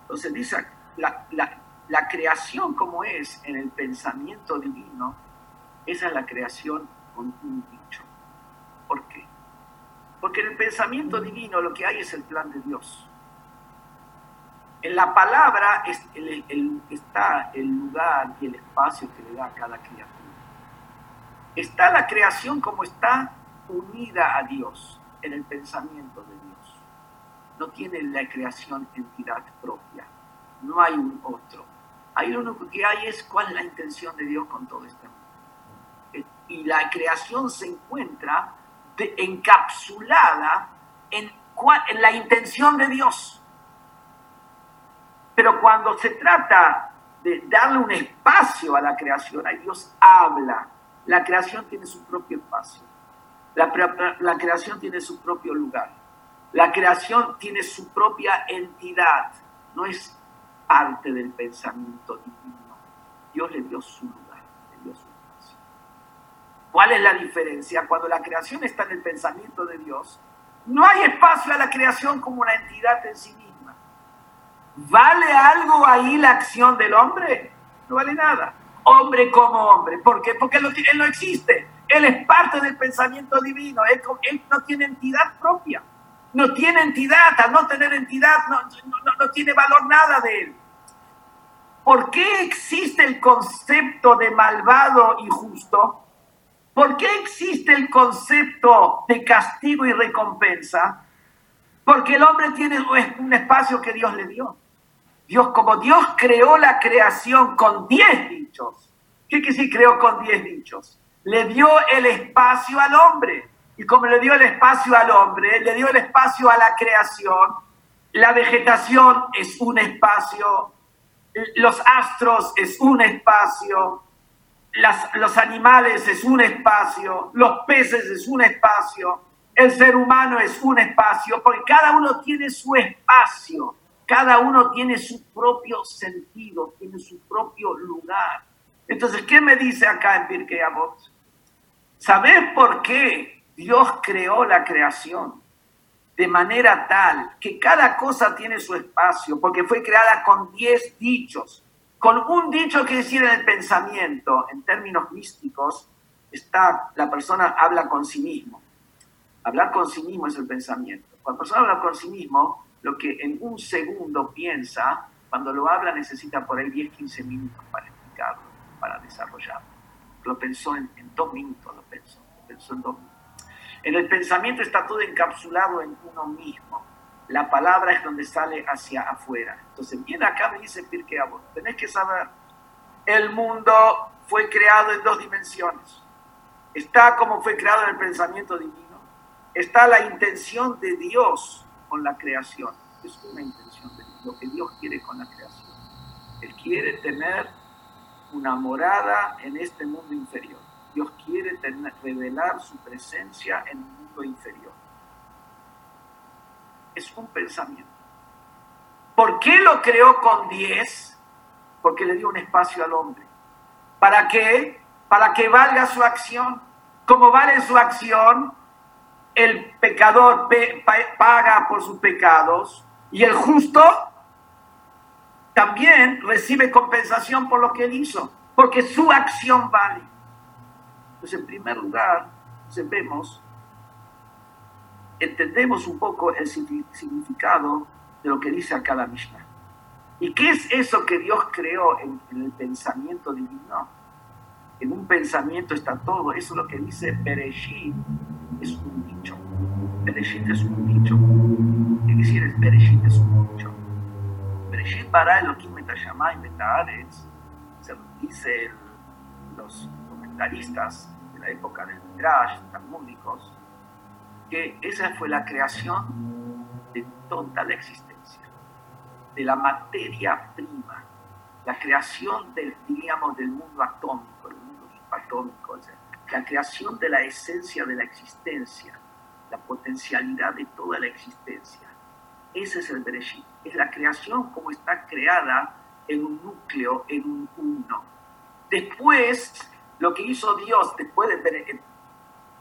S1: Entonces dice, la, la creación como es en el pensamiento divino, esa es la creación con un dicho. ¿Por qué? Porque en el pensamiento divino lo que hay es el plan de Dios. En la palabra está el lugar y el espacio que le da a cada criatura. está la creación como está unida a Dios en el pensamiento de Dios. No tiene la creación entidad propia. No hay un otro. Ahí lo único que hay es cuál es la intención de Dios con todo mundo. Eh, y la creación se encuentra encapsulada en, en la intención de Dios. Pero cuando se trata de darle un espacio a la creación, ahí Dios habla. La creación tiene su propio espacio. La, la, creación tiene su propio lugar. La creación tiene su propia entidad. No es parte del pensamiento divino. Dios le dio su lugar, le dio su espacio. ¿Cuál es la diferencia? Cuando la creación está en el pensamiento de Dios, no hay espacio a la creación como una entidad en sí misma ¿Vale algo ahí la acción del hombre? No vale nada. Hombre como hombre. ¿Por qué? Porque él no, existe. Él es parte del pensamiento divino. Él, no tiene entidad propia. No tiene entidad. Al no tener entidad, no, no tiene valor nada de él. ¿Por qué existe el concepto de malvado y justo? ¿Por qué existe el concepto de castigo y recompensa? Porque el hombre tiene un espacio que Dios le dio. Dios, como Dios creó la creación con diez dichos, ¿qué quiere decir creó con diez dichos? Le dio el espacio al hombre. Y como le dio el espacio al hombre, le dio el espacio a la creación, la vegetación es un espacio, los astros es un espacio, los animales es un espacio, los peces es un espacio, el ser humano es un espacio, porque cada uno tiene su espacio. Cada uno tiene su propio sentido, tiene su propio lugar. Entonces, ¿qué me dice acá en Pirkei Avot? ¿Sabes por qué Dios creó la creación? De manera tal que cada cosa tiene su espacio, porque fue creada con diez dichos. Con un dicho que decir en el pensamiento, en términos místicos, está, la persona habla con sí mismo. Hablar con sí mismo es el pensamiento. Cuando la persona habla con sí mismo, lo que en un segundo piensa, cuando lo habla necesita por ahí 10, 15 minutos para explicarlo, para desarrollarlo. Lo pensó en, dos minutos, lo pensó, lo pensó en dos minutos. En el pensamiento está todo encapsulado en uno mismo. La palabra es donde sale hacia afuera. Entonces, viene acá me dice Pirkei tenés que saber, el mundo fue creado en dos dimensiones. Está como fue creado en el pensamiento divino. Está la intención de Dios con la creación. Es una intención de lo que Dios quiere con la creación. Él quiere tener una morada en este mundo inferior. Dios quiere tener, revelar su presencia en el mundo inferior. Es un pensamiento. ¿Por qué lo creó con 10? Porque le dio un espacio al hombre. ¿Para qué? Para que valga su acción. Como vale su acción, el pecador paga por sus pecados y el justo también recibe compensación por lo que él hizo, porque su acción vale. Pues en primer lugar, vemos, entendemos un poco el significado de lo que dice acá la Mishnah. ¿Y qué es eso que Dios creó en, en el pensamiento divino? En un pensamiento está todo. Eso es lo que dice Bereshit, es un dicho. Bereshit es un dicho. ¿Qué decir Bereshit es un dicho? Bereshit para Elohim Metayamay Metaaretz, se dice los comentaristas de la época del Midrash, talmúdicos, que esa fue la creación de toda la existencia, de la materia prima, la creación del, diríamos, del mundo atómico, el mundo subatómico, etc la creación de la esencia de la existencia, la potencialidad de toda la existencia. Ese es el Bereshit. Es la creación como está creada en un núcleo, en un uno. Después, lo que hizo Dios después de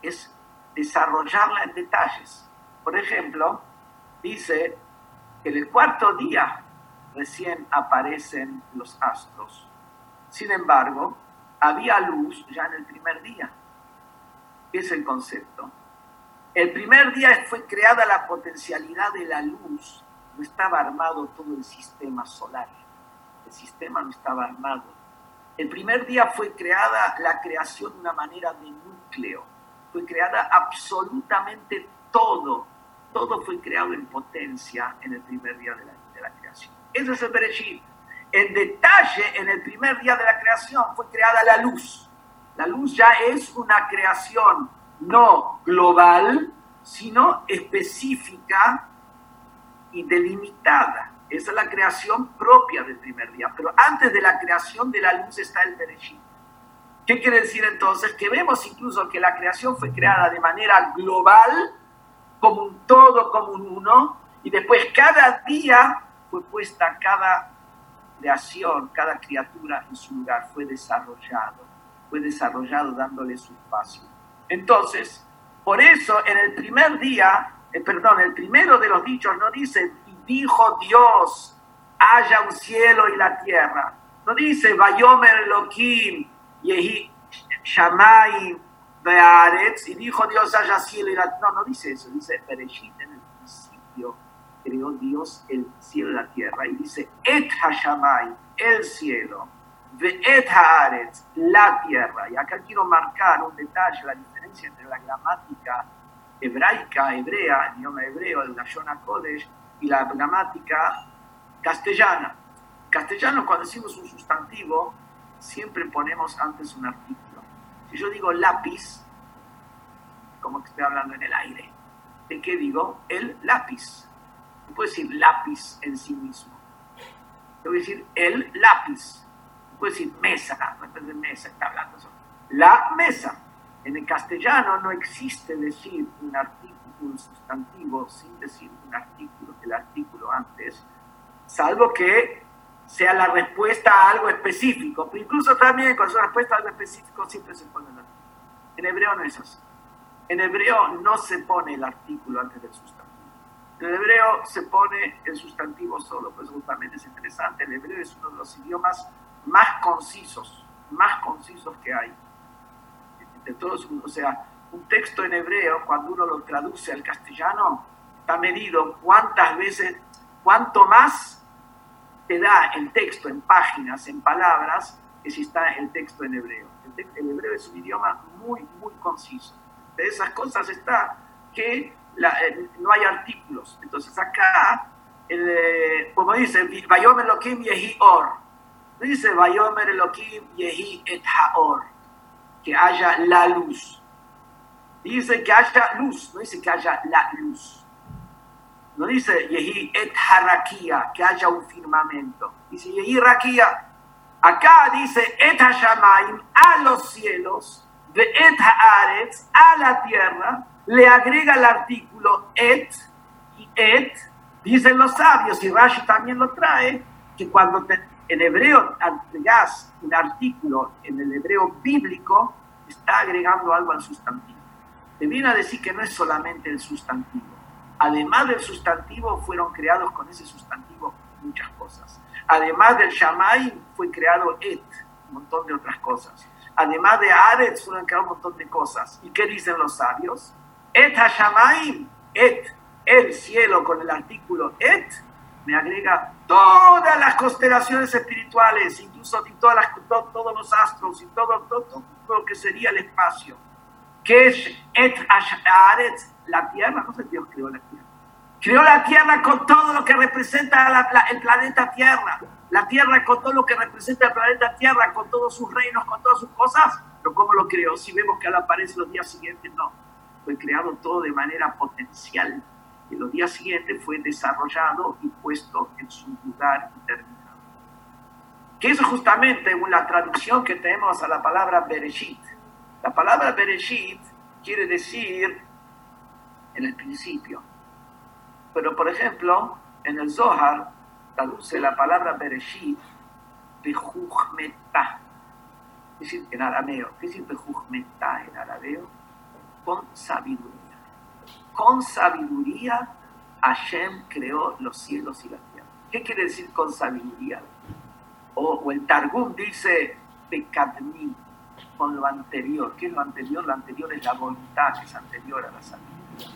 S1: es desarrollarla en detalles. Por ejemplo, dice que en el cuarto día recién aparecen los astros. Sin embargo, había luz ya en el primer día. ¿Qué es el concepto? El primer día fue creada la potencialidad de la luz, no estaba armado todo el sistema solar, el sistema no estaba armado. El primer día fue creada la creación de una manera de núcleo. Fue creada absolutamente todo. Todo fue creado en potencia en el primer día de la, de la creación. Eso es el Bereshit. En detalle, en el primer día de la creación fue creada la luz. La luz ya es una creación no global, sino específica y delimitada. Esa es la creación propia del primer día. Pero antes de la creación de la luz está el Bereshit. ¿Qué quiere decir entonces? Que vemos incluso que la creación fue creada de manera global, como un todo, como un uno, y después cada día fue puesta cada creación, cada criatura en su lugar, fue desarrollado, fue desarrollado dándole su espacio. Entonces, por eso en el primer día, eh, perdón, el primero de los dichos no dice, dijo Dios, haya un cielo y la tierra. No dice, Vayomer Elohim, Yehi Shamay Bearetz, y dijo Dios, haya cielo y la tierra. No, no dice eso, dice Bereshit en el principio creó Dios el cielo y la tierra. Y dice, Et Hashamay, el cielo, Et Haaretz, la tierra. Y acá quiero marcar un detalle, la diferencia entre la gramática hebraica, hebrea, el idioma hebreo, el Lashon Kodesh, y la gramática castellana. Castellano, cuando decimos un sustantivo, siempre ponemos antes un artículo. Si yo digo lápiz, como que estoy hablando en el aire, ¿de qué digo? El lápiz. No puedo decir lápiz en sí mismo. Tengo que decir el lápiz. No puedo decir mesa, no de mesa, está hablando eso. La mesa. En el castellano no existe decir un artículo, un sustantivo sin decir un artículo, el artículo antes, salvo que sea la respuesta a algo específico. Pero incluso también con su respuesta a algo específico siempre se pone el artículo. En hebreo no es así. En hebreo no se pone el artículo antes del sustantivo. En hebreo se pone el sustantivo solo, pues justamente es interesante. El hebreo es uno de los idiomas más concisos, más concisos que hay. De todos, o sea, un texto en hebreo, cuando uno lo traduce al castellano, está medido cuántas veces, cuánto más te da el texto en páginas, en palabras, que si está el texto en hebreo. El, hebreo es un idioma muy, muy conciso. De esas cosas está que eh, no hay artículos. Entonces acá, eh, como dice, Vayomer Elohim Yehi Or. Dice Vayomer Elohim Yehi Et Haor. Que haya la luz. Dice que haya luz, no dice que haya la luz. No dice Yehi Et Harakia, que haya un firmamento. Dice Yehi Rakia. Acá dice Et Hashamaim, a los cielos, de Et Haaretz, a la tierra, le agrega el artículo et y et, dicen los sabios, y Rashi también lo trae, que cuando en hebreo agregas un artículo en el hebreo bíblico, está agregando algo al sustantivo. Te viene a decir que no es solamente el sustantivo. Además del sustantivo, fueron creados con ese sustantivo muchas cosas. Además del Shamay, fue creado et, un montón de otras cosas. Además de Aretz, fueron creados un montón de cosas. ¿Y qué dicen los sabios? Et Hashamaim, et, el cielo con el artículo et, me agrega todas las constelaciones espirituales, incluso todas las, todos los astros y todo, todo, lo que sería el espacio. Que es et Haaretz, la tierra, no sé Dios creó la tierra. Creó la tierra con todo lo que representa el planeta Tierra. La tierra con todo lo que representa el planeta Tierra, con todos sus reinos, con todas sus cosas. Pero ¿cómo lo creó? Si vemos que ahora aparece los días siguientes, no fue creado todo de manera potencial. Y los días siguientes fue desarrollado y puesto en su lugar terminado. Que es justamente la traducción que tenemos a la palabra Bereshit. La palabra Bereshit quiere decir en el principio. Pero, por ejemplo, en el Zohar traduce la palabra Bereshit Bejuchmetá. Es decir, en arameo. ¿Qué decir Bejuchmetá en arameo? con sabiduría. Con sabiduría Hashem creó los cielos y la tierra. ¿Qué quiere decir con sabiduría? O, el Targum dice Pekadmi, con lo anterior. ¿Qué es lo anterior? Lo anterior es la voluntad, que es anterior a la sabiduría.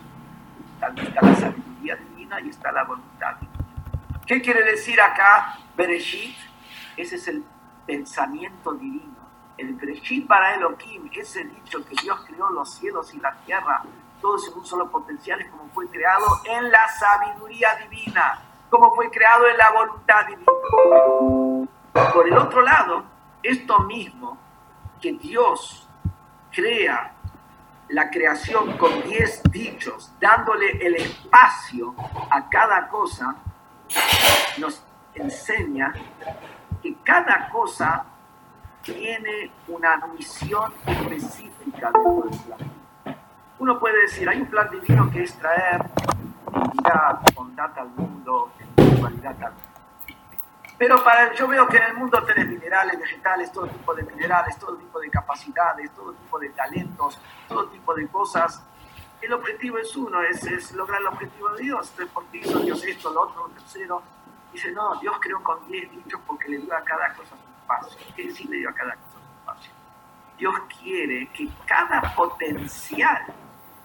S1: Está, la sabiduría divina y está la voluntad divina. ¿Qué quiere decir acá Bereshit? Ese es el pensamiento divino el Breshit para Elohim, ese dicho que Dios creó los cielos y la tierra, todos en un solo potencial, es como fue creado en la sabiduría divina, como fue creado en la voluntad divina. Por el otro lado, esto mismo que Dios crea la creación con diez dichos, dándole el espacio a cada cosa, nos enseña que cada cosa tiene una misión específica dentro del plan. Uno puede decir, hay un plan divino que es traer bondad al mundo, espiritualidad al mundo. Pero para, yo veo que en el mundo tenés minerales, vegetales, todo tipo de minerales, todo tipo de capacidades, todo tipo de talentos, todo tipo de cosas. El objetivo es uno, es, es lograr el objetivo de Dios. Entonces, ¿por qué hizo Dios esto, lo otro, lo tercero? Dice, no, Dios creó con diez dichos porque le dio a cada cosa su espacio. ¿Qué decir le dio a cada cosa su espacio? Dios quiere que cada potencial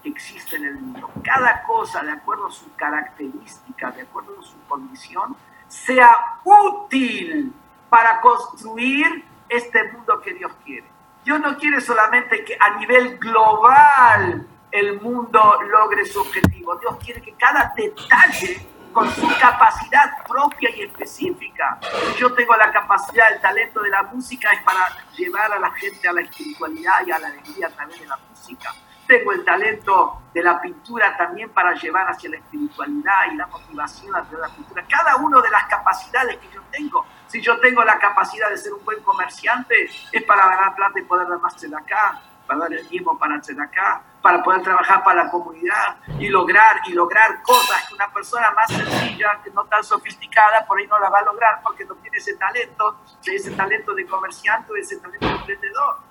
S1: que existe en el mundo, cada cosa de acuerdo a su característica, de acuerdo a su condición, sea útil para construir este mundo que Dios quiere. Dios no quiere solamente que a nivel global el mundo logre su objetivo. Dios quiere que cada detalle con su capacidad propia y específica. Yo tengo la capacidad, el talento de la música es para llevar a la gente a la espiritualidad y a la alegría a través de la música tengo el talento de la pintura también para llevar hacia la espiritualidad y la motivación hacia la pintura. Cada una de las capacidades que yo tengo. Si yo tengo la capacidad de ser un buen comerciante, es para ganar plata y poder dar más de acá, para dar el tiempo para hacer acá, para poder trabajar para la comunidad y lograr y lograr cosas que una persona más sencilla, que no tan sofisticada, por ahí no la va a lograr porque no tiene ese talento, ese talento de comerciante o ese talento de emprendedor.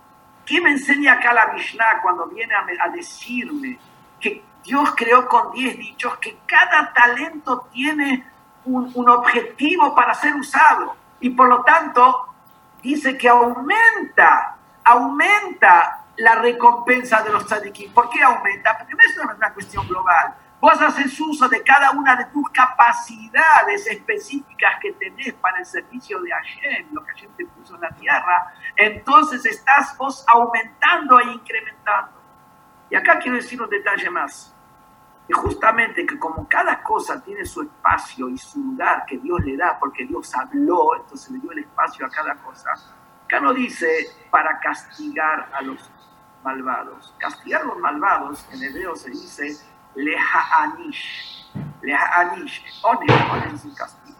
S1: ¿Qué me enseña acá la Mishnah cuando viene a, decirme que Dios creó con diez dichos que cada talento tiene un, un, objetivo para ser usado y por lo tanto dice que aumenta, aumenta la recompensa de los tzadikim. ¿Por qué aumenta? Porque no es una cuestión global. Vos haces uso de cada una de tus capacidades específicas que tenés para el servicio de Hashem, lo que Hashem te puso en la tierra, entonces estás vos aumentando e incrementando. Y acá quiero decir un detalle más. Y justamente que como cada cosa tiene su espacio y su lugar que Dios le da, porque Dios habló, entonces le dio el espacio a cada cosa, acá no dice para castigar a los malvados. Castigar a los malvados en hebreo se dice leha'anish. Leha'anish. Ones, es un castigo.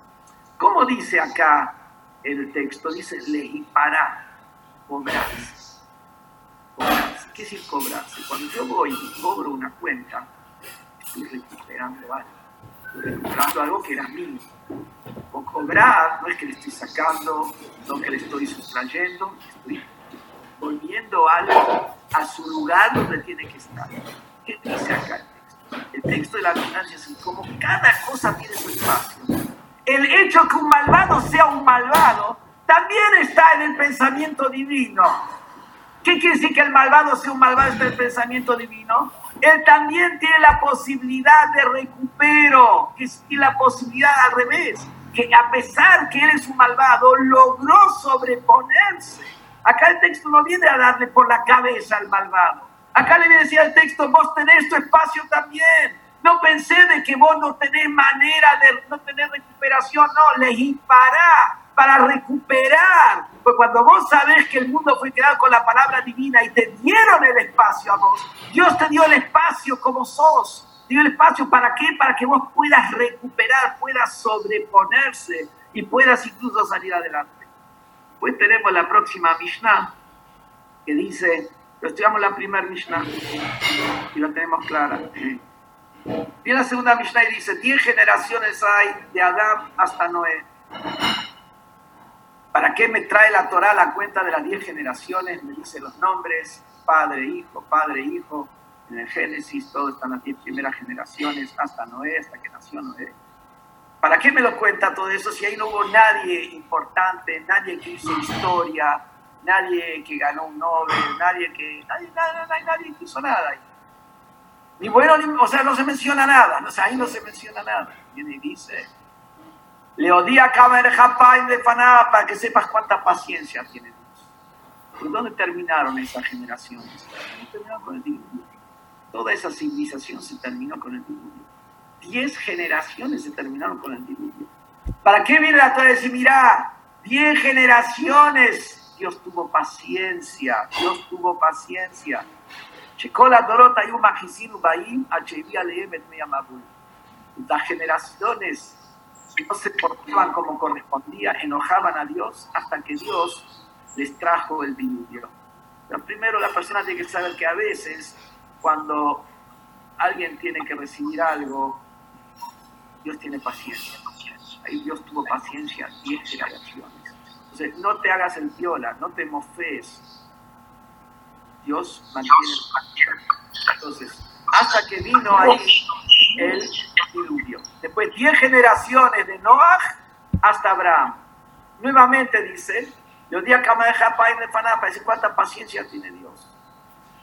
S1: ¿Cómo dice acá el texto? Dice lehipará cobrarse. Cobrarse. ¿Qué es cobrarse? Cuando yo voy y cobro una cuenta, estoy recuperando algo. Estoy recuperando algo que era mío. O cobrar no es que le estoy sacando, no que le estoy sustrayendo, estoy volviendo algo a su lugar donde tiene que estar. ¿Qué dice acá el texto? De la abundancia es como cada cosa tiene su espacio. El hecho que un malvado sea un malvado también está en el pensamiento divino. ¿Qué quiere decir que el malvado sea un malvado está en el pensamiento divino? Él también tiene la posibilidad de recupero, que es la posibilidad al revés, que a pesar que él es un malvado, logró sobreponerse. Acá el texto no viene a darle por la cabeza al malvado. Acá le viene a decir al texto, vos tenés tu espacio también. No pensé de que vos no tenés manera de no tener recuperación, no, le dispará para recuperar. Pues cuando vos sabés que el mundo fue creado con la palabra divina y te dieron el espacio a vos, Dios te dio el espacio como sos. Dio el espacio para qué? Para que vos puedas recuperar, puedas sobreponerse y puedas incluso salir adelante. Pues tenemos la próxima Mishnah que dice, estudiamos la primera Mishnah y lo tenemos clara. Viene la segunda Mishnah y dice, 10 generaciones hay de Adán hasta Noé. ¿Para qué me trae la Torah la cuenta de las diez generaciones? Me dice los nombres, padre, hijo, padre, hijo. En el Génesis todo están las diez primeras generaciones, hasta Noé, hasta que nació Noé. ¿Para qué me lo cuenta todo eso si ahí no hubo nadie importante, nadie que hizo historia, nadie que ganó un Nobel, nadie que... Nadie, nadie, nadie hizo nada. Ni bueno, ni, o sea, no se menciona nada, o sea, ahí no se menciona nada. Viene dice, le odia Kamer Japain de Faná para que sepas cuánta paciencia tiene Dios. ¿Por dónde terminaron esas generaciones? Terminaron con el diluvio. Toda esa civilización se terminó con el diluvio. Diez generaciones se terminaron con el diluvio. ¿Para qué viene la Torah decir, mira, diez generaciones? Dios tuvo paciencia, Dios tuvo paciencia. Baim, Las generaciones no se portaban como correspondía, enojaban a Dios hasta que Dios les trajo el diluvio. Pero primero la persona tiene que saber que a veces cuando alguien tiene que recibir algo, Dios tiene paciencia. Ahí Dios tuvo paciencia 10 generaciones. Entonces, no te hagas el viola, no te mofes. Dios mantiene paciencia. Entonces, hasta que vino ahí el diluvio. Después 10 generaciones de Noah hasta Abraham. Nuevamente dice, los días que me deja para decir cuánta paciencia tiene Dios.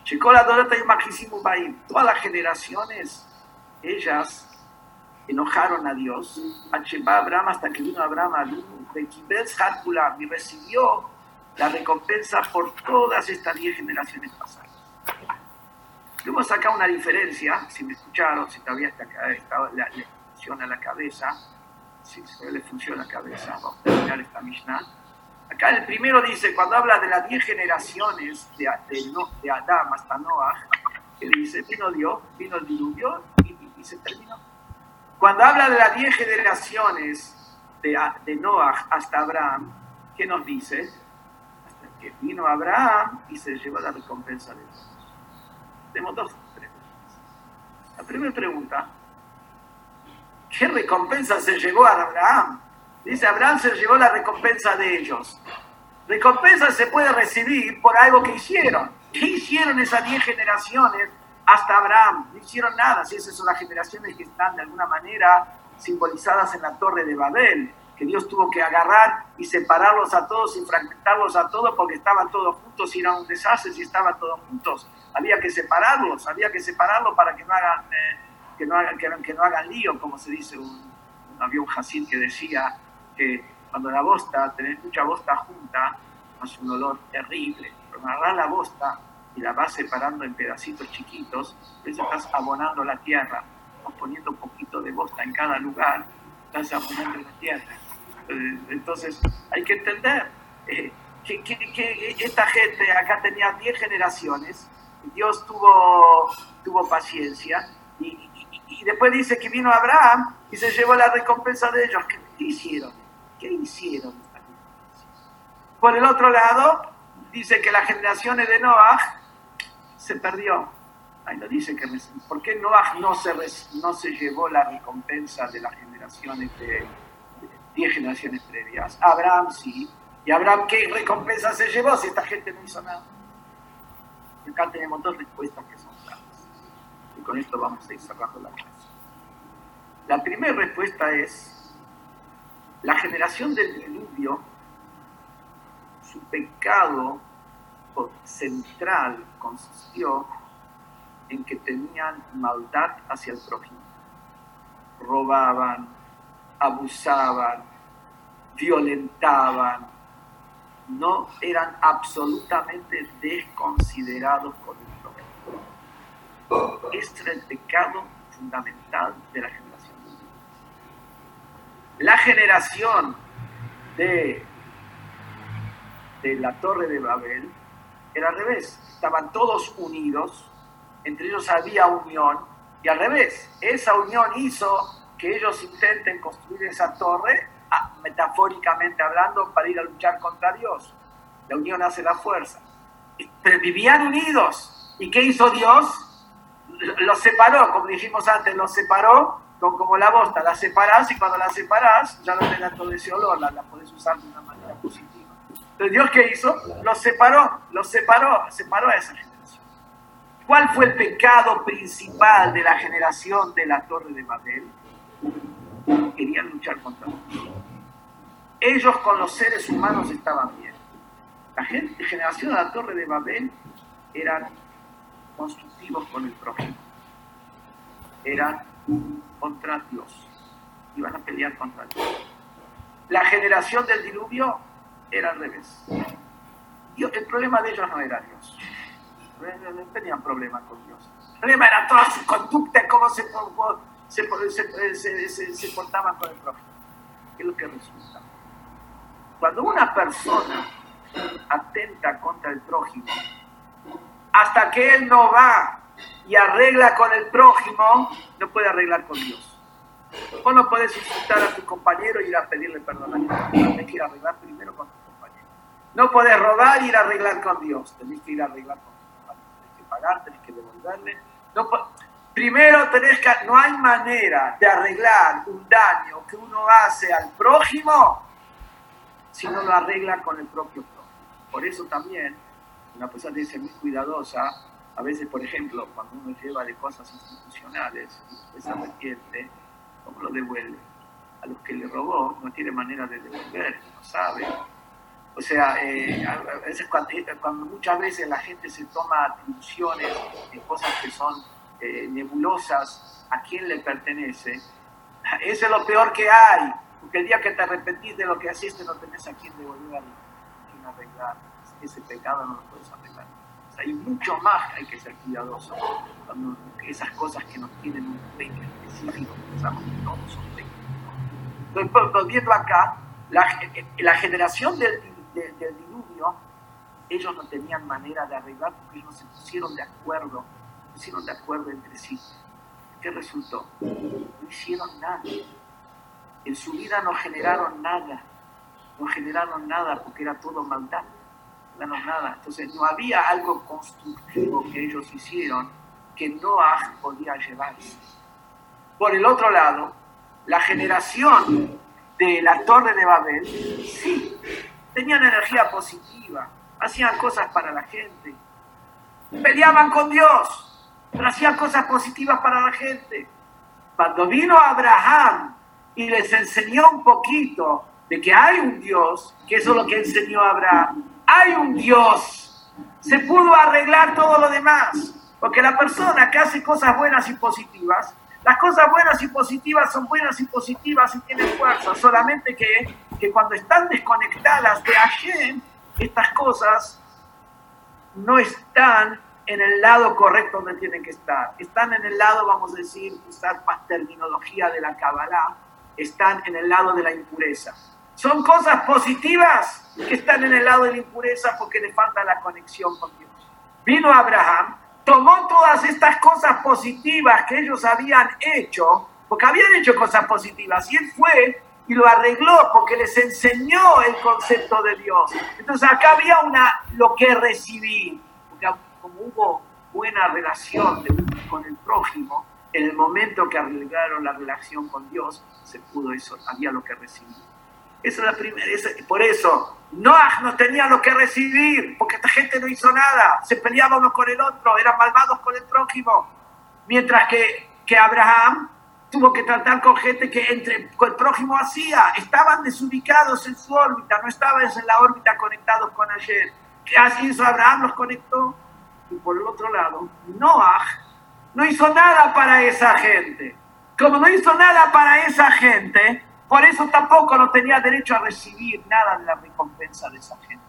S1: Chicola Dorota y Majisimu Todas las generaciones, ellas enojaron a Dios. Acheba Abraham hasta que vino Abraham de Kibetz y recibió la recompensa por todas estas 10 generaciones pasadas. Hemos sacado una diferencia, si me escucharon, si todavía está, está, le funciona la cabeza, si le funciona la cabeza, vamos a terminar esta Mishnah Acá el primero dice, cuando habla de las diez generaciones de, de, Adán hasta Noah, que dice, vino Dios, vino el diluvio y, se terminó. Cuando habla de las diez generaciones de, de Noah hasta Abraham, ¿qué nos dice? Hasta que vino Abraham y se llevó la recompensa de Dios. Tenemos dos preguntas. La primera pregunta, ¿qué recompensa se llevó a Abraham? Dice, Abraham se llevó la recompensa de ellos. Recompensa se puede recibir por algo que hicieron. ¿Qué hicieron esas diez generaciones hasta Abraham? No hicieron nada. Si esas son las generaciones que están de alguna manera simbolizadas en la torre de Babel, que Dios tuvo que agarrar y separarlos a todos y fragmentarlos a todos porque estaban todos juntos y era un desastre si estaban todos juntos. Había que separarlos, había que separarlos para que no hagan, eh, que no hagan, que, no hagan lío, como se dice. había un que decía que cuando la bosta, tenés mucha bosta junta, hace un olor terrible. Pero agarrás la bosta y la vas separando en pedacitos chiquitos, eso estás abonando la tierra, poniendo un poquito de bosta en cada lugar, estás abonando la tierra. Eh, entonces, hay que entender eh, que, esta gente acá tenía 10 generaciones, Dios tuvo, tuvo paciencia, y, después dice que vino Abraham y se llevó la recompensa de ellos. ¿Qué hicieron? ¿Qué hicieron? Por el otro lado, dice que las generaciones de Noah se perdió. Ahí lo dice que ¿por qué Noah no se, no se llevó la recompensa de las generaciones de, 10 generaciones previas? Abraham sí. ¿Y Abraham qué recompensa se llevó si esta gente no hizo nada? Y acá tenemos dos respuestas que son claras. Y con esto vamos a ir cerrando la clase. La primera respuesta es la generación del diluvio, su pecado central consistió que tenían maldad hacia el prójimo. Robaban, abusaban, violentaban, no eran absolutamente desconsiderados con el prójimo. Este era el pecado fundamental de la generación la generación de, de la torre de Babel era al revés. Estaban todos unidos, entre ellos había unión, y al revés, esa unión hizo que ellos intenten construir esa torre, ah, metafóricamente hablando, para ir a luchar contra Dios. La unión hace la fuerza. Pero vivían unidos. ¿Y qué hizo Dios? Los separó, como dijimos antes, los separó como la bosta, la separás y cuando la separás ya no tengas todo ese olor, la, la podés usar de una manera positiva. Entonces Dios qué hizo? Los separó, los separó, separó a esa generación. ¿Cuál fue el pecado principal de la generación de la Torre de Babel? Querían luchar contra Dios. Ellos con los seres humanos estaban bien. La gente, generación de la Torre de Babel eran constructivos con el prójimo. Eran contra Dios. Iban a pelear contra Dios. La generación del diluvio era al revés. el problema de ellos no era Dios. No tenían problema con Dios. El problema era toda su conducta, cómo se, se, se, se portaban con el prójimo. ¿Qué es lo que resulta? Cuando una persona atenta contra el prójimo, hasta que él no va y arregla con el prójimo, no puede arreglar con Dios. Vos no puedes insultar a tu compañero y ir a pedirle perdón a Tienes que ir a arreglar primero con tu compañero. No puedes robar y ir a arreglar con Dios. Tenés que ir a arreglar con tu compañero. Tenés que pagar, tenés que devolverle. No primero tenés que... No hay manera de arreglar un daño que uno hace al prójimo si no lo arregla con el propio prójimo. Por eso también una persona tiene que ser muy cuidadosa. A veces, por ejemplo, cuando uno lleva de cosas institucionales se arrepiente, ¿cómo lo devuelve? A los que le robó no tiene manera de devolver, no sabe. O sea, eh, a veces eh, cuando, muchas veces la gente se toma atribuciones en cosas que son eh, nebulosas, ¿a quién le pertenece? Eso es lo peor que hay, porque el día que te arrepentís de lo que hiciste no tenés a quién devolver, a quién arreglar. Ese pecado no lo puedes arreglar. O sea, hay mucho más que hay que ser cuidadoso cuando esas cosas que nos tienen un pequeño específico, pensamos que todos son Entonces, volviendo acá, la, generación del, del, diluvio, ellos no tenían manera de arreglar porque ellos no se pusieron de acuerdo, se pusieron de acuerdo entre sí. ¿Qué resultó? No hicieron nada. En su vida no generaron nada. No generaron nada porque era todo maldad. No nada. Entonces no había algo constructivo que ellos hicieron que Noah podía llevarse. Por el otro lado, la generación de la torre de Babel, sí, tenían energía positiva, hacían cosas para la gente, peleaban con Dios, pero hacían cosas positivas para la gente. Cuando vino Abraham y les enseñó un poquito de que hay un Dios, que eso es lo que enseñó Abraham, hay un Dios, se pudo arreglar todo lo demás. Porque la persona que hace cosas buenas y positivas, las cosas buenas y positivas son buenas y positivas y tienen fuerza, solamente que, que cuando están desconectadas de Hashem, estas cosas no están en el lado correcto donde tienen que estar. Están en el lado, vamos a decir, usar terminología de la Kabbalah, están en el lado de la impureza. Son cosas positivas que están en el lado de la impureza porque le falta la conexión con Dios. Vino Abraham tomó todas estas cosas positivas que ellos habían hecho, porque habían hecho cosas positivas, y él fue y lo arregló porque les enseñó el concepto de Dios. Entonces acá había una lo que recibir, porque como hubo buena relación con el prójimo, en el momento que arreglaron la relación con Dios, se pudo eso, había lo que recibir. Esa es la primera, por eso Noah no tenía lo que recibir, porque esta gente no hizo nada, se peleaban uno con el otro, eran malvados con el prójimo. Mientras que, que Abraham tuvo que tratar con gente que entre el prójimo hacía, estaban desubicados en su órbita, no estaban en la órbita conectados con ayer. ¿Qué hizo Abraham? Los conectó. Y por el otro lado, Noah no hizo nada para esa gente. Como no hizo nada para esa gente, por eso tampoco no tenía derecho a recibir nada de la recompensa de esa gente.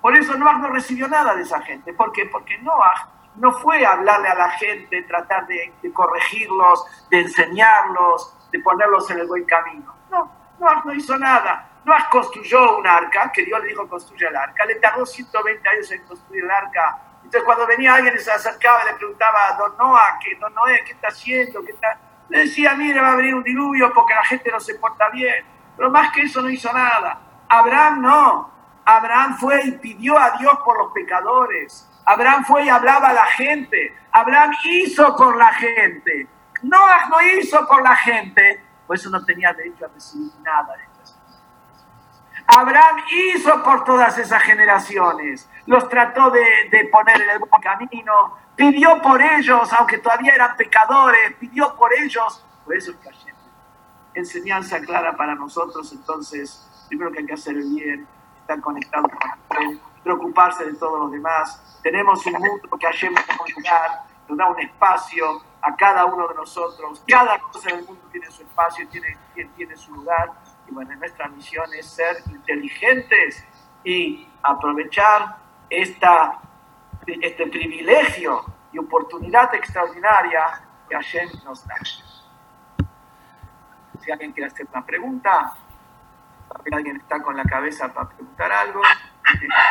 S1: Por eso Noah no recibió nada de esa gente. ¿Por qué? Porque Noah no fue hablarle a la gente, tratar de, corregirlos, de enseñarlos, de ponerlos en el buen camino. No, Noah no hizo nada. Noah construyó un arca, que Dios le dijo construye el arca. Le tardó 120 años en construir el arca. Entonces cuando venía alguien y se acercaba y le preguntaba a Don Noah, ¿qué, Don Noé, ¿qué está haciendo? ¿Qué está? Le decía, mire, va a venir un diluvio porque la gente no se porta bien. Pero más que eso no hizo nada. Abraham no. Abraham fue y pidió a Dios por los pecadores. Abraham fue y hablaba a la gente. Abraham hizo por la gente. Noah no hizo por la gente. Por eso no tenía derecho a recibir nada de estas Abraham hizo por todas esas generaciones. Los trató de, de poner en el buen camino, pidió por ellos, aunque todavía eran pecadores, pidió por ellos. Por eso es que enseñanza clara para nosotros, entonces, primero que hay que hacer bien, estar conectados con el preocuparse de todos los demás. Tenemos un mundo que ayer nos da un espacio a cada uno de nosotros. Cada cosa en el mundo tiene su espacio, tiene, tiene su lugar. Y bueno, nuestra misión es ser inteligentes y aprovechar esta, este privilegio y oportunidad extraordinaria que Hashem nos da. Si alguien quiere hacer una pregunta, alguien está con la cabeza para preguntar algo.